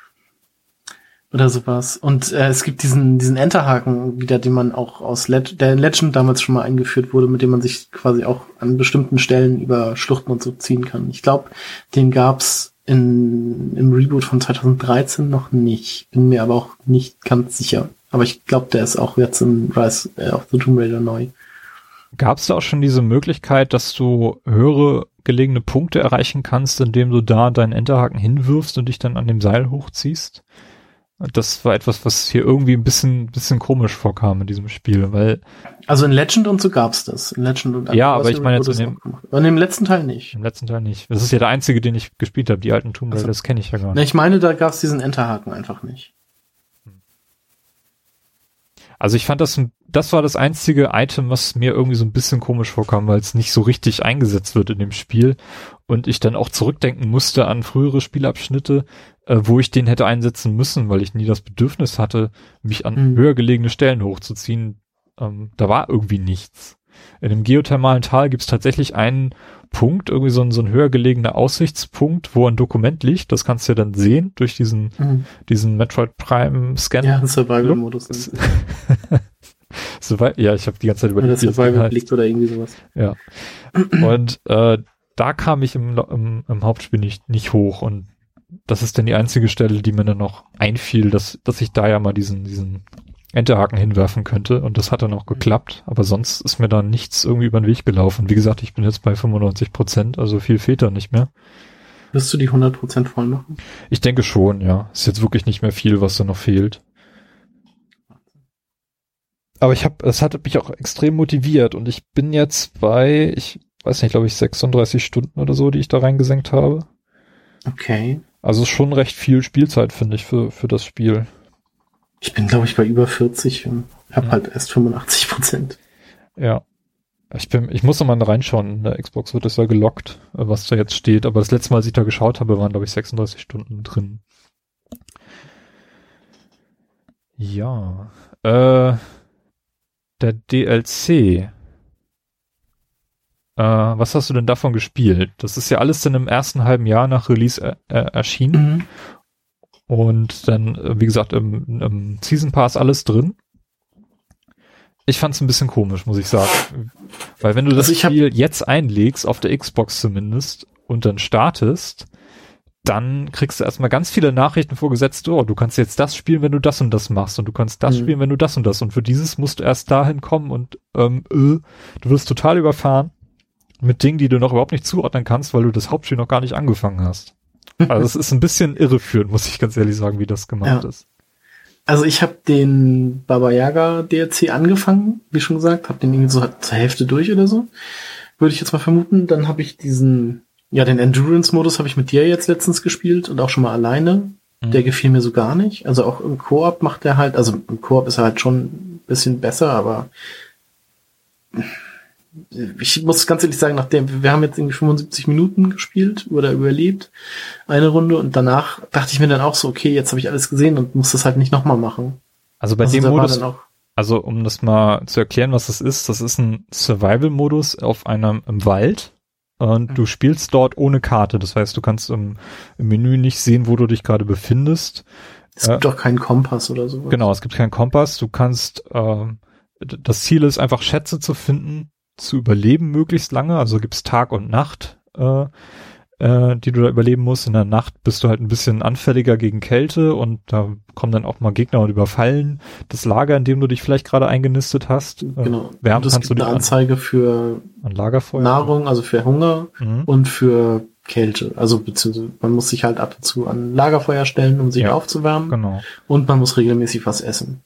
oder sowas. Und äh, es gibt diesen, diesen Enterhaken wieder, den man auch aus Let der in Legend damals schon mal eingeführt wurde, mit dem man sich quasi auch an bestimmten Stellen über Schluchten und so ziehen kann. Ich glaube, den gab's in, im Reboot von 2013 noch nicht. Bin mir aber auch nicht ganz sicher. Aber ich glaube, der ist auch jetzt in Rise äh, of the Tomb Raider neu. Gab's da auch schon diese Möglichkeit, dass du höhere gelegene Punkte erreichen kannst, indem du da deinen Enterhaken hinwirfst und dich dann an dem Seil hochziehst? Das war etwas, was hier irgendwie ein bisschen, bisschen komisch vorkam in diesem Spiel, weil. Also in Legend und so gab's das. In Legend und Ja, aber ich meine jetzt in dem, und im letzten Teil nicht. Im letzten Teil nicht. Das ist ja der einzige, den ich gespielt habe, die alten Tomb Raider, also, das kenne ich ja gar nicht. Ne, ich meine, da gab's diesen Enterhaken einfach nicht. Also ich fand das, das war das einzige Item, was mir irgendwie so ein bisschen komisch vorkam, weil es nicht so richtig eingesetzt wird in dem Spiel und ich dann auch zurückdenken musste an frühere Spielabschnitte, äh, wo ich den hätte einsetzen müssen, weil ich nie das Bedürfnis hatte, mich an mhm. höher gelegene Stellen hochzuziehen. Ähm, da war irgendwie nichts. In dem geothermalen Tal gibt es tatsächlich einen Punkt, irgendwie so ein, so ein höher gelegener Aussichtspunkt, wo ein Dokument liegt. Das kannst du ja dann sehen durch diesen, mhm. diesen Metroid Prime Scan. Ja, Survival-Modus. Soweit, ja, ich habe die ganze Zeit überlegt. Oder Survival-Blick oder irgendwie sowas. Ja. Und äh, da kam ich im, im, im Hauptspiel nicht, nicht hoch und das ist dann die einzige Stelle, die mir dann noch einfiel, dass, dass ich da ja mal diesen, diesen Enterhaken hinwerfen könnte und das hat dann auch geklappt, aber sonst ist mir da nichts irgendwie über den Weg gelaufen. Wie gesagt, ich bin jetzt bei 95 Prozent, also viel fehlt da nicht mehr. Wirst du die 100 Prozent voll machen? Ich denke schon, ja. Ist jetzt wirklich nicht mehr viel, was da noch fehlt. Aber ich habe, es hat mich auch extrem motiviert und ich bin jetzt bei, ich weiß nicht, glaube ich 36 Stunden oder so, die ich da reingesenkt habe. Okay. Also schon recht viel Spielzeit, finde ich, für, für das Spiel. Ich bin, glaube ich, bei über 40 und habe ja. halt erst 85 Prozent. Ja. Ich bin, ich muss noch mal reinschauen. In der Xbox wird das ja gelockt, was da jetzt steht. Aber das letzte Mal, als ich da geschaut habe, waren, glaube ich, 36 Stunden drin. Ja. Äh, der DLC äh, was hast du denn davon gespielt? Das ist ja alles dann im ersten halben Jahr nach Release äh, äh erschienen. Mhm. Und dann, äh, wie gesagt, im, im Season Pass alles drin. Ich fand's ein bisschen komisch, muss ich sagen. Weil wenn du das also Spiel jetzt einlegst, auf der Xbox zumindest, und dann startest, dann kriegst du erstmal ganz viele Nachrichten vorgesetzt, oh, du kannst jetzt das spielen, wenn du das und das machst und du kannst das mhm. spielen, wenn du das und das und für dieses musst du erst dahin kommen und ähm, äh, du wirst total überfahren mit Dingen, die du noch überhaupt nicht zuordnen kannst, weil du das Hauptspiel noch gar nicht angefangen hast. Also es ist ein bisschen irreführend, muss ich ganz ehrlich sagen, wie das gemacht ja. ist. Also ich habe den Baba Yaga DLC angefangen, wie schon gesagt, habe den irgendwie so zur Hälfte durch oder so, würde ich jetzt mal vermuten. Dann habe ich diesen, ja, den Endurance-Modus habe ich mit dir jetzt letztens gespielt und auch schon mal alleine. Mhm. Der gefiel mir so gar nicht. Also auch im Koop macht er halt, also im Koop ist er halt schon ein bisschen besser, aber ich muss ganz ehrlich sagen, nachdem wir haben jetzt irgendwie 75 Minuten gespielt oder überlebt, eine Runde und danach dachte ich mir dann auch so, okay, jetzt habe ich alles gesehen und muss das halt nicht nochmal machen. Also bei also dem Modus, Also um das mal zu erklären, was das ist, das ist ein Survival-Modus auf einem im Wald und mhm. du spielst dort ohne Karte. Das heißt, du kannst im, im Menü nicht sehen, wo du dich gerade befindest. Es gibt auch keinen Kompass oder so. Genau, es gibt keinen Kompass. Du kannst, äh, das Ziel ist einfach Schätze zu finden, zu überleben möglichst lange. Also gibt's Tag und Nacht. Äh, äh, die du da überleben musst. In der Nacht bist du halt ein bisschen anfälliger gegen Kälte und da kommen dann auch mal Gegner und überfallen das Lager, in dem du dich vielleicht gerade eingenistet hast. Äh, genau. Äh, wärmen kannst du eine Anzeige für an Lagerfeuer. Nahrung, also für Hunger mhm. und für Kälte. Also beziehungsweise man muss sich halt ab und zu an Lagerfeuer stellen, um sich ja, aufzuwärmen. Genau. Und man muss regelmäßig was essen.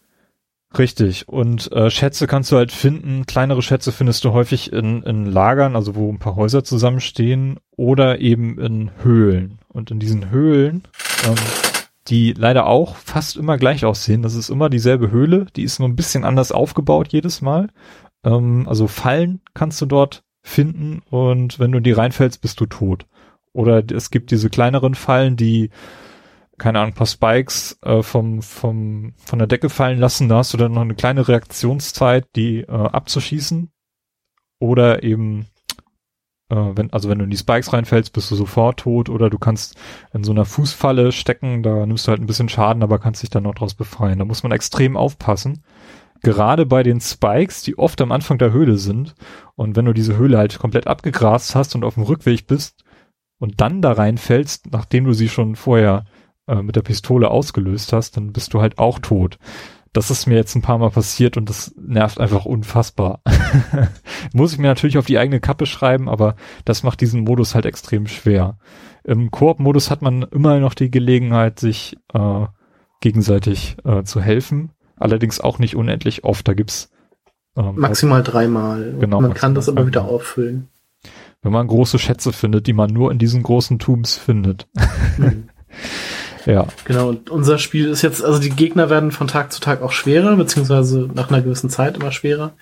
Richtig. Und äh, Schätze kannst du halt finden. Kleinere Schätze findest du häufig in, in Lagern, also wo ein paar Häuser zusammenstehen, oder eben in Höhlen. Und in diesen Höhlen, ähm, die leider auch fast immer gleich aussehen, das ist immer dieselbe Höhle, die ist nur ein bisschen anders aufgebaut jedes Mal. Ähm, also Fallen kannst du dort finden und wenn du in die reinfällst, bist du tot. Oder es gibt diese kleineren Fallen, die keine Ahnung, paar Spikes äh, vom, vom, von der Decke fallen lassen, da hast du dann noch eine kleine Reaktionszeit, die äh, abzuschießen. Oder eben, äh, wenn, also wenn du in die Spikes reinfällst, bist du sofort tot. Oder du kannst in so einer Fußfalle stecken, da nimmst du halt ein bisschen Schaden, aber kannst dich dann noch draus befreien. Da muss man extrem aufpassen. Gerade bei den Spikes, die oft am Anfang der Höhle sind. Und wenn du diese Höhle halt komplett abgegrast hast und auf dem Rückweg bist und dann da reinfällst, nachdem du sie schon vorher äh, mit der Pistole ausgelöst hast, dann bist du halt auch tot. Das ist mir jetzt ein paar Mal passiert und das nervt einfach unfassbar. Muss ich mir natürlich auf die eigene Kappe schreiben, aber das macht diesen Modus halt extrem schwer. Im Koop-Modus hat man immer noch die Gelegenheit, sich äh, gegenseitig äh, zu helfen. Allerdings auch nicht unendlich oft. Da gibt's ähm, maximal halt, dreimal. Genau. Man kann das aber wieder auffüllen. Wenn man große Schätze findet, die man nur in diesen großen Tubes findet. Mhm. Ja. Genau, und unser Spiel ist jetzt, also die Gegner werden von Tag zu Tag auch schwerer, beziehungsweise nach einer gewissen Zeit immer schwerer.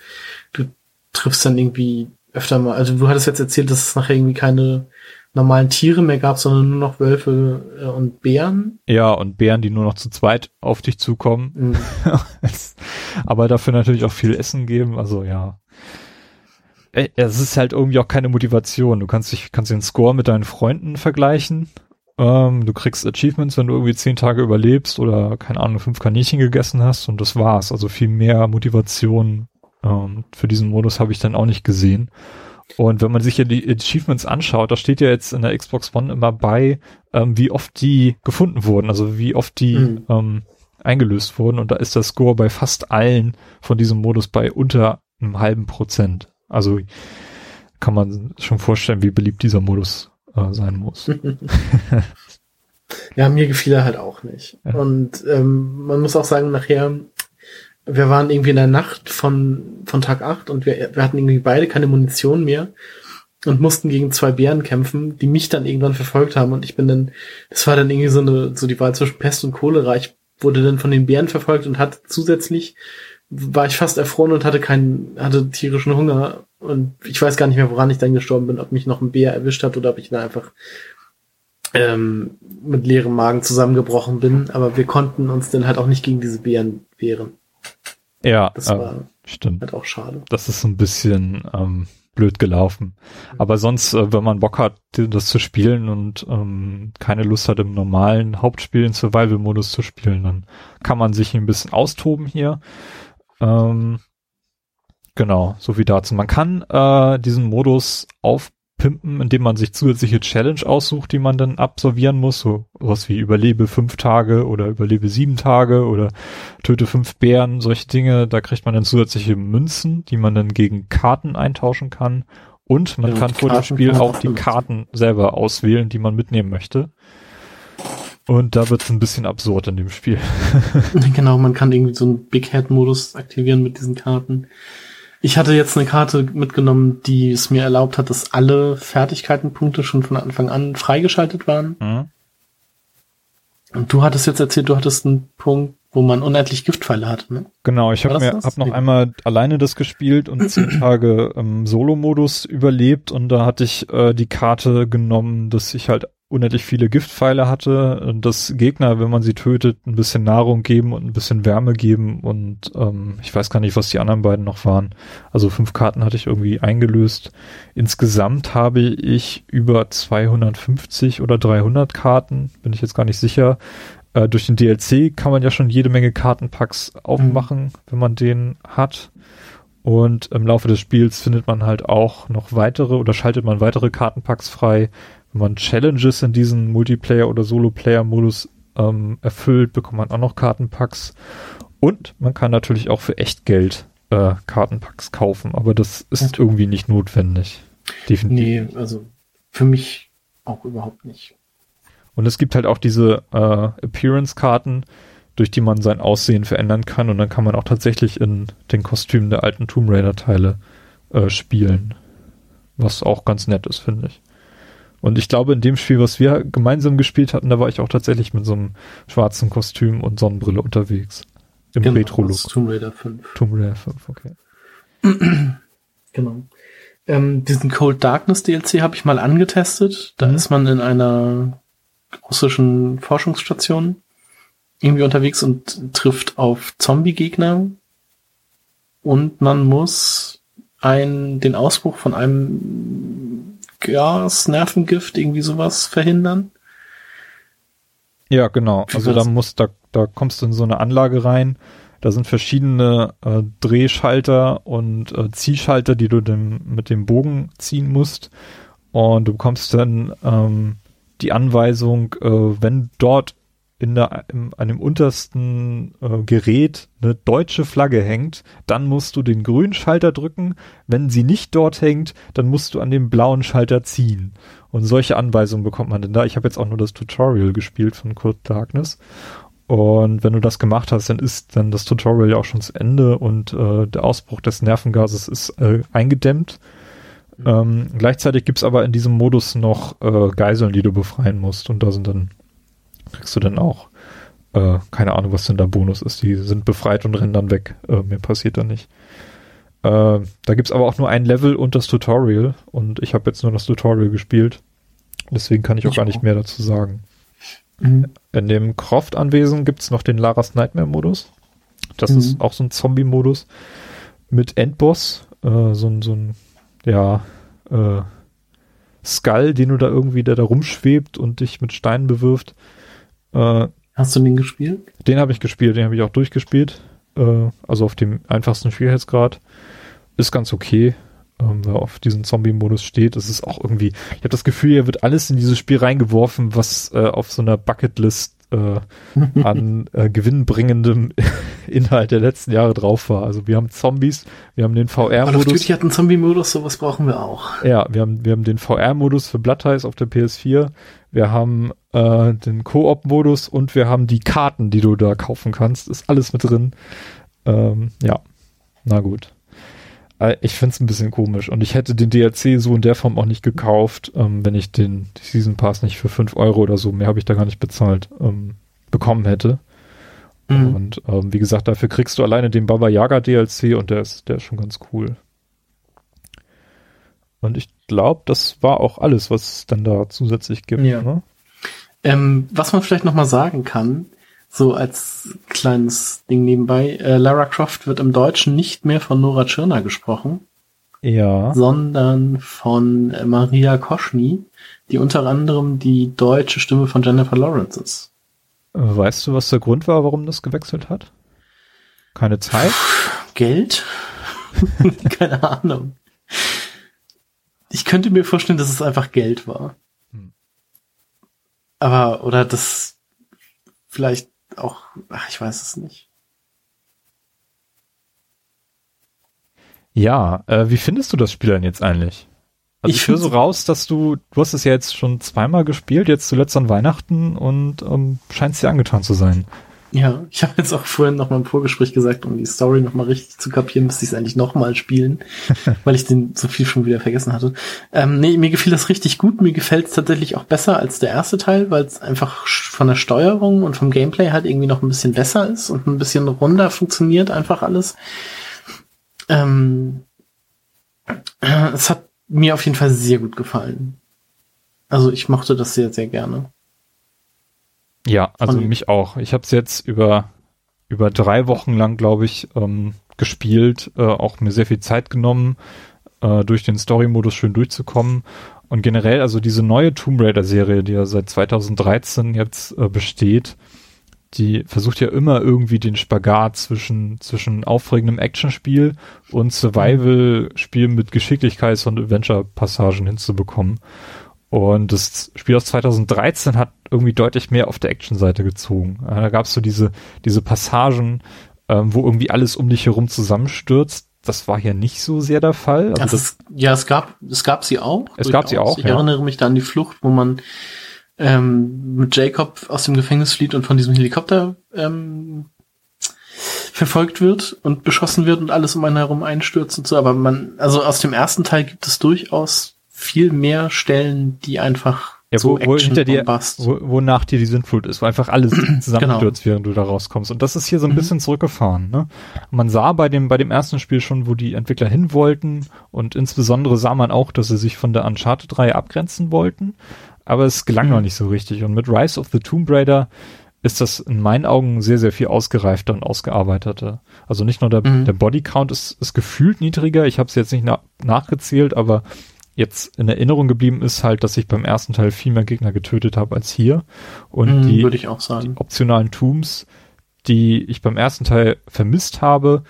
Du triffst dann irgendwie öfter mal, also du hattest jetzt erzählt, dass es nachher irgendwie keine normalen Tiere mehr gab, sondern nur noch Wölfe äh, und Bären. Ja, und Bären, die nur noch zu zweit auf dich zukommen. Mhm. Aber dafür natürlich auch viel Essen geben, also ja. Es ist halt irgendwie auch keine Motivation. Du kannst dich, kannst den Score mit deinen Freunden vergleichen ähm, du kriegst Achievements, wenn du irgendwie zehn Tage überlebst oder, keine Ahnung, fünf Kaninchen gegessen hast und das war's. Also viel mehr Motivation ähm, für diesen Modus habe ich dann auch nicht gesehen. Und wenn man sich ja die Achievements anschaut, da steht ja jetzt in der Xbox One immer bei, ähm, wie oft die gefunden wurden, also wie oft die mhm. ähm, eingelöst wurden. Und da ist der Score bei fast allen von diesem Modus bei unter einem halben Prozent. Also kann man schon vorstellen, wie beliebt dieser Modus äh, sein muss. ja, mir gefiel er halt auch nicht. Ja. Und ähm, man muss auch sagen, nachher, wir waren irgendwie in der Nacht von, von Tag 8 und wir, wir hatten irgendwie beide keine Munition mehr und mussten gegen zwei Bären kämpfen, die mich dann irgendwann verfolgt haben und ich bin dann, das war dann irgendwie so eine, so die Wahl zwischen Pest und Cholera. Ich wurde dann von den Bären verfolgt und hatte zusätzlich, war ich fast erfroren und hatte keinen, hatte tierischen Hunger und ich weiß gar nicht mehr, woran ich dann gestorben bin, ob mich noch ein Bär erwischt hat oder ob ich dann einfach ähm, mit leerem Magen zusammengebrochen bin. Aber wir konnten uns dann halt auch nicht gegen diese Bären wehren. Ja, das äh, war stimmt. halt auch schade. Das ist so ein bisschen ähm, blöd gelaufen. Aber sonst, äh, wenn man Bock hat, das zu spielen und ähm, keine Lust hat, im normalen Hauptspiel in Survival-Modus zu spielen, dann kann man sich ein bisschen austoben hier. Ähm, Genau, so viel dazu. Man kann äh, diesen Modus aufpimpen, indem man sich zusätzliche Challenge aussucht, die man dann absolvieren muss. So was wie überlebe fünf Tage oder überlebe sieben Tage oder töte fünf Bären, solche Dinge. Da kriegt man dann zusätzliche Münzen, die man dann gegen Karten eintauschen kann. Und man ja, kann vor dem Spiel auch die Karten selber auswählen, die man mitnehmen möchte. Und da wird es ein bisschen absurd in dem Spiel. genau, man kann irgendwie so einen Big Head Modus aktivieren mit diesen Karten. Ich hatte jetzt eine Karte mitgenommen, die es mir erlaubt hat, dass alle Fertigkeitenpunkte schon von Anfang an freigeschaltet waren. Mhm. Und du hattest jetzt erzählt, du hattest einen Punkt, wo man unendlich Giftpfeile hatte, ne? Genau, ich habe mir hab noch einmal alleine das gespielt und zehn Tage ähm, Solo-Modus überlebt und da hatte ich äh, die Karte genommen, dass ich halt unendlich viele Giftpfeile hatte, dass Gegner, wenn man sie tötet, ein bisschen Nahrung geben und ein bisschen Wärme geben und ähm, ich weiß gar nicht, was die anderen beiden noch waren. Also fünf Karten hatte ich irgendwie eingelöst. Insgesamt habe ich über 250 oder 300 Karten, bin ich jetzt gar nicht sicher. Äh, durch den DLC kann man ja schon jede Menge Kartenpacks aufmachen, mhm. wenn man den hat. Und im Laufe des Spiels findet man halt auch noch weitere oder schaltet man weitere Kartenpacks frei, wenn man Challenges in diesen Multiplayer- oder Solo-Player-Modus ähm, erfüllt, bekommt man auch noch Kartenpacks. Und man kann natürlich auch für Echtgeld äh, Kartenpacks kaufen, aber das ist ja. irgendwie nicht notwendig. Definitiv. Nee, also für mich auch überhaupt nicht. Und es gibt halt auch diese äh, Appearance-Karten, durch die man sein Aussehen verändern kann und dann kann man auch tatsächlich in den Kostümen der alten Tomb Raider-Teile äh, spielen. Was auch ganz nett ist, finde ich. Und ich glaube, in dem Spiel, was wir gemeinsam gespielt hatten, da war ich auch tatsächlich mit so einem schwarzen Kostüm und Sonnenbrille unterwegs. Im genau, Retro-Look. Tomb Raider 5. Tomb Raider 5, okay. genau. Ähm, diesen Cold Darkness DLC habe ich mal angetestet. Da mhm. ist man in einer russischen Forschungsstation irgendwie unterwegs und trifft auf Zombie-Gegner. Und man muss ein, den Ausbruch von einem Gas, Nervengift, irgendwie sowas verhindern. Ja, genau. Also da muss, da, da kommst du in so eine Anlage rein. Da sind verschiedene äh, Drehschalter und äh, Zielschalter, die du dem, mit dem Bogen ziehen musst. Und du bekommst dann ähm, die Anweisung, äh, wenn dort in der, in einem untersten äh, Gerät eine deutsche Flagge hängt, dann musst du den grünen Schalter drücken. Wenn sie nicht dort hängt, dann musst du an dem blauen Schalter ziehen. Und solche Anweisungen bekommt man denn da. Ich habe jetzt auch nur das Tutorial gespielt von Kurt Darkness. Und wenn du das gemacht hast, dann ist dann das Tutorial ja auch schon zu Ende und äh, der Ausbruch des Nervengases ist äh, eingedämmt. Mhm. Ähm, gleichzeitig gibt's aber in diesem Modus noch äh, Geiseln, die du befreien musst. Und da sind dann kriegst du dann auch, äh, keine Ahnung, was denn da Bonus ist. Die sind befreit und rennen dann weg. Äh, mehr passiert da nicht. Äh, da gibt's aber auch nur ein Level und das Tutorial. Und ich habe jetzt nur das Tutorial gespielt. Deswegen kann ich auch ich gar nicht mehr dazu sagen. Mhm. In dem Croft-Anwesen gibt's noch den Laras Nightmare-Modus. Das mhm. ist auch so ein Zombie-Modus mit Endboss. Äh, so ein, so ein, ja, äh, Skull, den du da irgendwie, der da rumschwebt und dich mit Steinen bewirft. Äh, Hast du den gespielt? Den habe ich gespielt, den habe ich auch durchgespielt. Äh, also auf dem einfachsten Schwierigkeitsgrad. Ist ganz okay, ähm, wer auf diesen Zombie-Modus steht. Es ist auch irgendwie, ich habe das Gefühl, hier wird alles in dieses Spiel reingeworfen, was äh, auf so einer Bucketlist äh, an äh, gewinnbringendem Inhalt der letzten Jahre drauf war. Also wir haben Zombies, wir haben den VR-Modus. Call hat einen Zombie-Modus, sowas brauchen wir auch. Ja, wir haben, wir haben den VR-Modus für Blood Ties auf der PS4. Wir haben äh, den Koop-Modus und wir haben die Karten, die du da kaufen kannst. Ist alles mit drin. Ähm, ja, na gut. Äh, ich find's ein bisschen komisch und ich hätte den DLC so in der Form auch nicht gekauft, ähm, wenn ich den Season Pass nicht für 5 Euro oder so, mehr habe ich da gar nicht bezahlt, ähm, bekommen hätte. Mhm. Und ähm, wie gesagt, dafür kriegst du alleine den Baba Yaga DLC und der ist, der ist schon ganz cool. Und ich glaube, das war auch alles, was es dann da zusätzlich gibt. Ja. Ne? Ähm, was man vielleicht nochmal sagen kann, so als kleines Ding nebenbei, äh, Lara Croft wird im Deutschen nicht mehr von Nora Tschirner gesprochen. Ja. Sondern von Maria Koschny, die unter anderem die deutsche Stimme von Jennifer Lawrence ist. Weißt du, was der Grund war, warum das gewechselt hat? Keine Zeit? Geld? Keine Ahnung. Ich könnte mir vorstellen, dass es einfach Geld war. Hm. Aber, oder das vielleicht auch, ach, ich weiß es nicht. Ja, äh, wie findest du das Spiel denn jetzt eigentlich? Also ich, ich höre so raus, dass du, du hast es ja jetzt schon zweimal gespielt, jetzt zuletzt an Weihnachten und ähm, scheinst dir angetan zu sein. Ja, ich habe jetzt auch vorhin noch mal im Vorgespräch gesagt, um die Story noch mal richtig zu kapieren, müsste ich es eigentlich noch mal spielen, weil ich den so viel schon wieder vergessen hatte. Ähm, nee, mir gefiel das richtig gut. Mir gefällt es tatsächlich auch besser als der erste Teil, weil es einfach von der Steuerung und vom Gameplay halt irgendwie noch ein bisschen besser ist und ein bisschen runder funktioniert einfach alles. Ähm, äh, es hat mir auf jeden Fall sehr gut gefallen. Also ich mochte das sehr, sehr gerne. Ja, also mich auch. Ich habe es jetzt über über drei Wochen lang, glaube ich, ähm, gespielt, äh, auch mir sehr viel Zeit genommen, äh, durch den Story-Modus schön durchzukommen. Und generell, also diese neue Tomb Raider-Serie, die ja seit 2013 jetzt äh, besteht, die versucht ja immer irgendwie den Spagat zwischen, zwischen aufregendem Actionspiel und Survival-Spiel mit Geschicklichkeits- und Adventure-Passagen hinzubekommen. Und das Spiel aus 2013 hat irgendwie deutlich mehr auf der Action-Seite gezogen. Da gab es so diese, diese Passagen, ähm, wo irgendwie alles um dich herum zusammenstürzt. Das war hier nicht so sehr der Fall. Also das, ja, es gab, es gab sie auch. Es gab sie auch. Ich ja. erinnere mich da an die Flucht, wo man ähm, mit Jacob aus dem Gefängnis flieht und von diesem Helikopter ähm, verfolgt wird und beschossen wird und alles um einen herum einstürzt und so. Aber man, also aus dem ersten Teil gibt es durchaus viel mehr Stellen, die einfach ja, wo, wo hinter dir, wo, wonach dir die Sintflut ist, wo einfach alles zusammenstürzt, genau. während du da rauskommst. Und das ist hier so ein mhm. bisschen zurückgefahren. Ne? Man sah bei dem, bei dem ersten Spiel schon, wo die Entwickler hin wollten und insbesondere sah man auch, dass sie sich von der Uncharted 3 abgrenzen wollten, aber es gelang mhm. noch nicht so richtig. Und mit Rise of the Tomb Raider ist das in meinen Augen sehr, sehr viel ausgereifter und ausgearbeiteter. Also nicht nur der, mhm. der Bodycount ist, ist gefühlt niedriger, ich habe es jetzt nicht na nachgezählt, aber jetzt in Erinnerung geblieben ist halt, dass ich beim ersten Teil viel mehr Gegner getötet habe als hier. Und mm, die, die optionalen Tombs, die ich beim ersten Teil vermisst habe,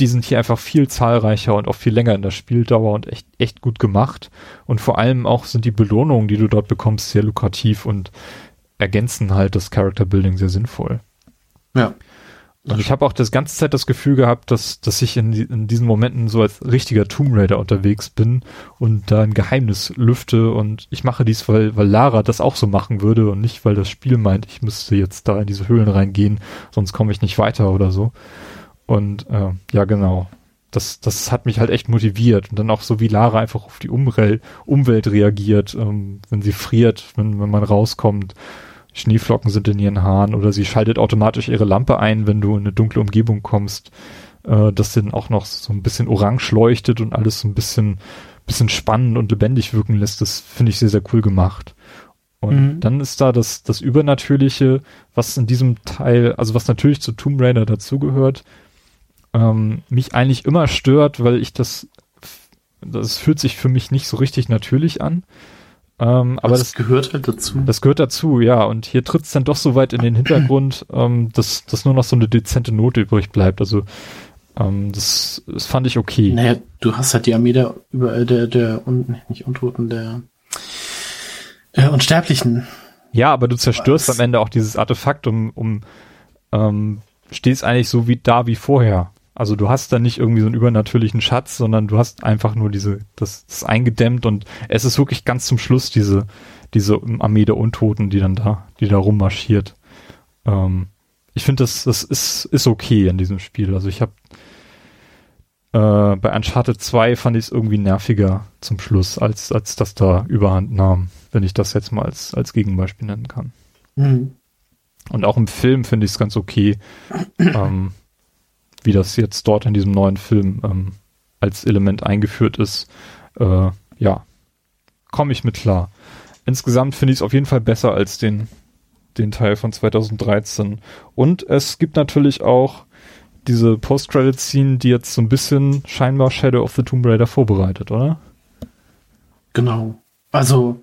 die sind hier einfach viel zahlreicher und auch viel länger in der Spieldauer und echt, echt gut gemacht. Und vor allem auch sind die Belohnungen, die du dort bekommst, sehr lukrativ und ergänzen halt das Character Building sehr sinnvoll. Ja. Und ich habe auch das ganze Zeit das Gefühl gehabt, dass, dass ich in, in diesen Momenten so als richtiger Tomb Raider unterwegs bin und da ein Geheimnis lüfte und ich mache dies, weil, weil Lara das auch so machen würde und nicht, weil das Spiel meint, ich müsste jetzt da in diese Höhlen reingehen, sonst komme ich nicht weiter oder so. Und äh, ja, genau. Das, das hat mich halt echt motiviert. Und dann auch so wie Lara einfach auf die Umwelt, Umwelt reagiert, ähm, wenn sie friert, wenn, wenn man rauskommt Schneeflocken sind in ihren Haaren oder sie schaltet automatisch ihre Lampe ein, wenn du in eine dunkle Umgebung kommst, äh, das dann auch noch so ein bisschen orange leuchtet und alles so ein bisschen, bisschen spannend und lebendig wirken lässt. Das finde ich sehr, sehr cool gemacht. Und mhm. dann ist da das, das Übernatürliche, was in diesem Teil, also was natürlich zu Tomb Raider dazugehört, ähm, mich eigentlich immer stört, weil ich das, das fühlt sich für mich nicht so richtig natürlich an. Ähm, aber das, das, gehört halt dazu. Das gehört dazu, ja. Und hier tritt es dann doch so weit in den Hintergrund, ähm, dass, dass nur noch so eine dezente Note übrig bleibt. Also ähm, das, das fand ich okay. Naja, du hast halt die Armee der, über, äh, der, der, und, nicht Untoten, der äh, Unsterblichen. Ja, aber du zerstörst Was? am Ende auch dieses Artefakt um, um ähm, stehst eigentlich so wie da wie vorher. Also du hast da nicht irgendwie so einen übernatürlichen Schatz, sondern du hast einfach nur diese, das, das eingedämmt und es ist wirklich ganz zum Schluss diese, diese Armee der Untoten, die dann da, die da rummarschiert. Ähm, ich finde, das, das ist, ist okay in diesem Spiel. Also ich habe äh, bei Uncharted 2 fand ich es irgendwie nerviger zum Schluss, als, als das da überhand nahm, wenn ich das jetzt mal als, als Gegenbeispiel nennen kann. Mhm. Und auch im Film finde ich es ganz okay. ähm, wie das jetzt dort in diesem neuen Film ähm, als Element eingeführt ist, äh, ja, komme ich mit klar. Insgesamt finde ich es auf jeden Fall besser als den, den Teil von 2013. Und es gibt natürlich auch diese Post-Credit-Scene, die jetzt so ein bisschen scheinbar Shadow of the Tomb Raider vorbereitet, oder? Genau. Also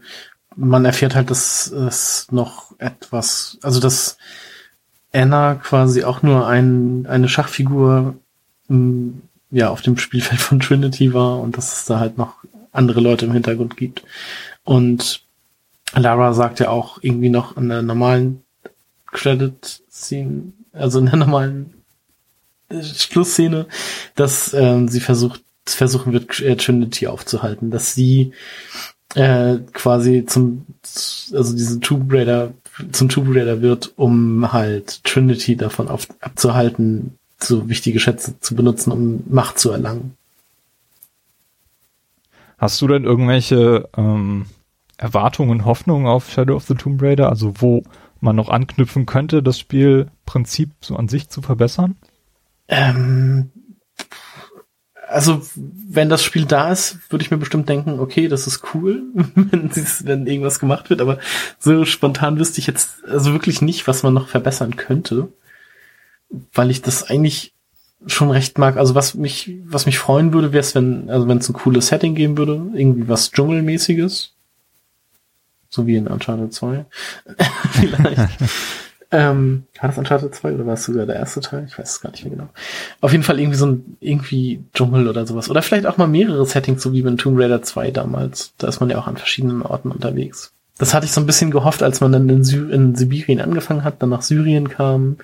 man erfährt halt, dass es noch etwas, also dass Anna quasi auch nur ein, eine Schachfigur m, ja, auf dem Spielfeld von Trinity war und dass es da halt noch andere Leute im Hintergrund gibt. Und Lara sagt ja auch irgendwie noch an der normalen Credit-Scene, also in der normalen äh, Schlussszene, dass ähm, sie versucht, versuchen wird, äh, Trinity aufzuhalten, dass sie äh, quasi zum, also diese Tomb Raider zum Tomb Raider wird, um halt Trinity davon auf, abzuhalten, so wichtige Schätze zu benutzen, um Macht zu erlangen. Hast du denn irgendwelche ähm, Erwartungen, Hoffnungen auf Shadow of the Tomb Raider? Also wo man noch anknüpfen könnte, das Spielprinzip so an sich zu verbessern? Ähm, also wenn das Spiel da ist, würde ich mir bestimmt denken, okay, das ist cool, wenn, irgendwas gemacht wird, aber so spontan wüsste ich jetzt also wirklich nicht, was man noch verbessern könnte, weil ich das eigentlich schon recht mag. Also was mich, was mich freuen würde, wäre es, wenn, also wenn es ein cooles Setting geben würde, irgendwie was Dschungelmäßiges. So wie in Uncharted 2. Vielleicht. Ähm, war das Uncharted 2 oder war es sogar der erste Teil? Ich weiß es gar nicht mehr genau. Auf jeden Fall irgendwie so ein, irgendwie Dschungel oder sowas. Oder vielleicht auch mal mehrere Settings, so wie in Tomb Raider 2 damals. Da ist man ja auch an verschiedenen Orten unterwegs. Das hatte ich so ein bisschen gehofft, als man dann in, Sy in Sibirien angefangen hat, dann nach Syrien kam,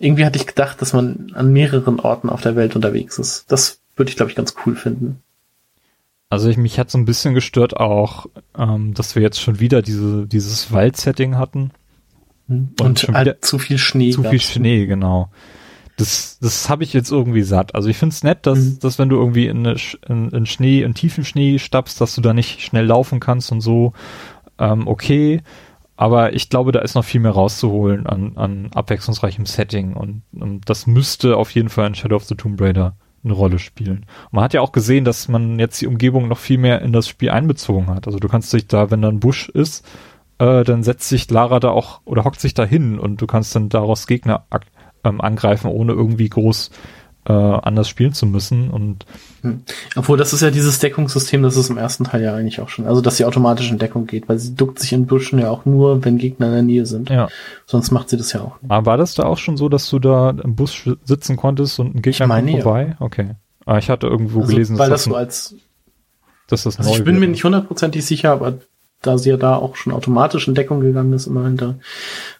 irgendwie hatte ich gedacht, dass man an mehreren Orten auf der Welt unterwegs ist. Das würde ich, glaube ich, ganz cool finden. Also ich, mich hat so ein bisschen gestört auch, ähm, dass wir jetzt schon wieder diese, dieses Waldsetting hatten. Und, und halt zu viel Schnee. Zu viel Schnee, genau. Das, das habe ich jetzt irgendwie satt. Also ich finde es nett, dass, mhm. dass wenn du irgendwie in, in, in Schnee, in tiefen Schnee stappst, dass du da nicht schnell laufen kannst und so. Ähm, okay. Aber ich glaube, da ist noch viel mehr rauszuholen an, an abwechslungsreichem Setting und, und das müsste auf jeden Fall in Shadow of the Tomb Raider eine Rolle spielen. Und man hat ja auch gesehen, dass man jetzt die Umgebung noch viel mehr in das Spiel einbezogen hat. Also du kannst dich da, wenn da ein Busch ist, äh, dann setzt sich Lara da auch oder hockt sich da hin und du kannst dann daraus Gegner ähm, angreifen, ohne irgendwie groß äh, anders spielen zu müssen. Und hm. Obwohl, das ist ja dieses Deckungssystem, das ist im ersten Teil ja eigentlich auch schon. Also, dass sie automatisch in Deckung geht, weil sie duckt sich in Büschen ja auch nur, wenn Gegner in der Nähe sind. Ja. Sonst macht sie das ja auch nicht. Aber war das da auch schon so, dass du da im Bus sitzen konntest und ein Gegner meine, kommt vorbei? Ja. Okay. Aber ah, ich hatte irgendwo also, gelesen, weil dass das so als dass das also neu ich bin wäre. mir nicht hundertprozentig sicher, aber da sie ja da auch schon automatisch in Deckung gegangen ist, immer hinter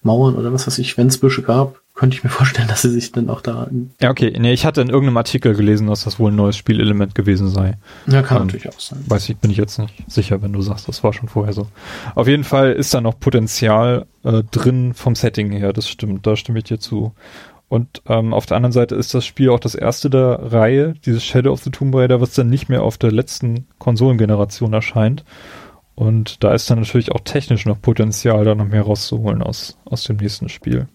Mauern oder was weiß ich, wenn es Büsche gab, könnte ich mir vorstellen, dass sie sich dann auch da. Ja, okay. Nee, ich hatte in irgendeinem Artikel gelesen, dass das wohl ein neues Spielelement gewesen sei. Ja, kann ähm, natürlich auch sein. Weiß ich, bin ich jetzt nicht sicher, wenn du sagst, das war schon vorher so. Auf jeden Fall ist da noch Potenzial äh, drin vom Setting her, das stimmt, da stimme ich dir zu. Und ähm, auf der anderen Seite ist das Spiel auch das erste der Reihe, dieses Shadow of the Tomb Raider, was dann nicht mehr auf der letzten Konsolengeneration erscheint. Und da ist dann natürlich auch technisch noch Potenzial, da noch mehr rauszuholen aus, aus dem nächsten Spiel.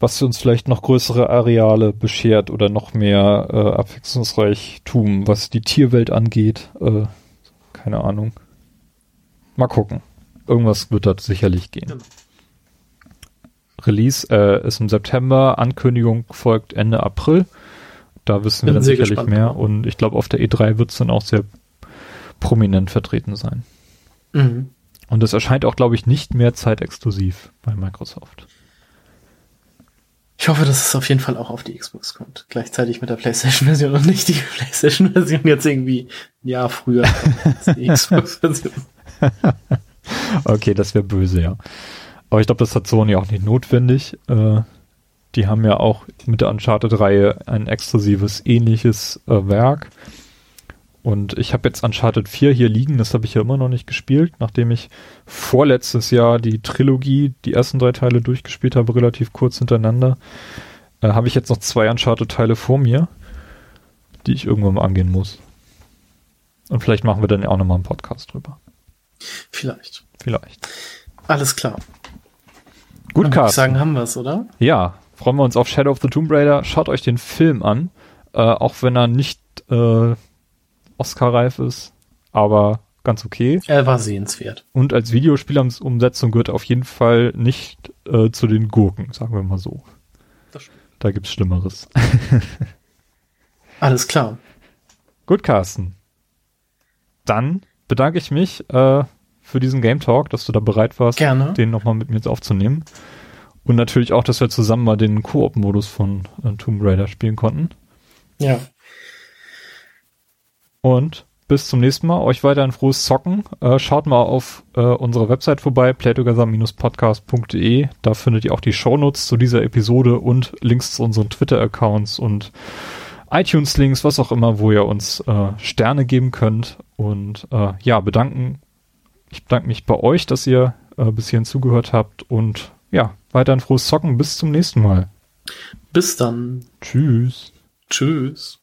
Was uns vielleicht noch größere Areale beschert oder noch mehr äh, Abwechslungsreichtum, was die Tierwelt angeht. Äh, keine Ahnung. Mal gucken. Irgendwas wird da sicherlich gehen. Release äh, ist im September, Ankündigung folgt Ende April. Da wissen wir dann sicherlich mehr. Und ich glaube, auf der E3 wird es dann auch sehr prominent vertreten sein. Mhm. Und es erscheint auch, glaube ich, nicht mehr zeitexklusiv bei Microsoft. Ich hoffe, dass es auf jeden Fall auch auf die Xbox kommt. Gleichzeitig mit der PlayStation-Version und nicht die PlayStation-Version jetzt irgendwie ein Jahr früher als die Xbox-Version. okay, das wäre böse, ja. Aber ich glaube, das hat Sony auch nicht notwendig. Äh, die haben ja auch mit der Uncharted-Reihe ein exklusives, ähnliches äh, Werk. Und ich habe jetzt Uncharted 4 hier liegen, das habe ich ja immer noch nicht gespielt, nachdem ich vorletztes Jahr die Trilogie, die ersten drei Teile durchgespielt habe, relativ kurz hintereinander. Äh, habe ich jetzt noch zwei Uncharted-Teile vor mir, die ich irgendwann mal angehen muss. Und vielleicht machen wir dann auch nochmal einen Podcast drüber. Vielleicht. Vielleicht. Alles klar. Gut, Carsten. Ich sagen, haben wir es, oder? Ja, freuen wir uns auf Shadow of the Tomb Raider. Schaut euch den Film an, äh, auch wenn er nicht äh, Oscar-reif ist, aber ganz okay. Er war sehenswert. Und als Videospielumsetzung gehört er auf jeden Fall nicht äh, zu den Gurken, sagen wir mal so. Da gibt's Schlimmeres. Alles klar. Gut, Carsten. Dann bedanke ich mich äh, für diesen Game Talk, dass du da bereit warst, Gerne. den nochmal mit mir jetzt aufzunehmen. Und natürlich auch, dass wir zusammen mal den Koop-Modus von äh, Tomb Raider spielen konnten. Ja. Und bis zum nächsten Mal. Euch weiter ein frohes Zocken. Äh, schaut mal auf äh, unserer Website vorbei, playtogether-podcast.de. Da findet ihr auch die Shownotes zu dieser Episode und Links zu unseren Twitter-Accounts und iTunes-Links, was auch immer, wo ihr uns äh, Sterne geben könnt. Und äh, ja, bedanken. Ich bedanke mich bei euch, dass ihr äh, bis hierhin zugehört habt. Und ja, weiter ein frohes Zocken. Bis zum nächsten Mal. Bis dann. Tschüss. Tschüss.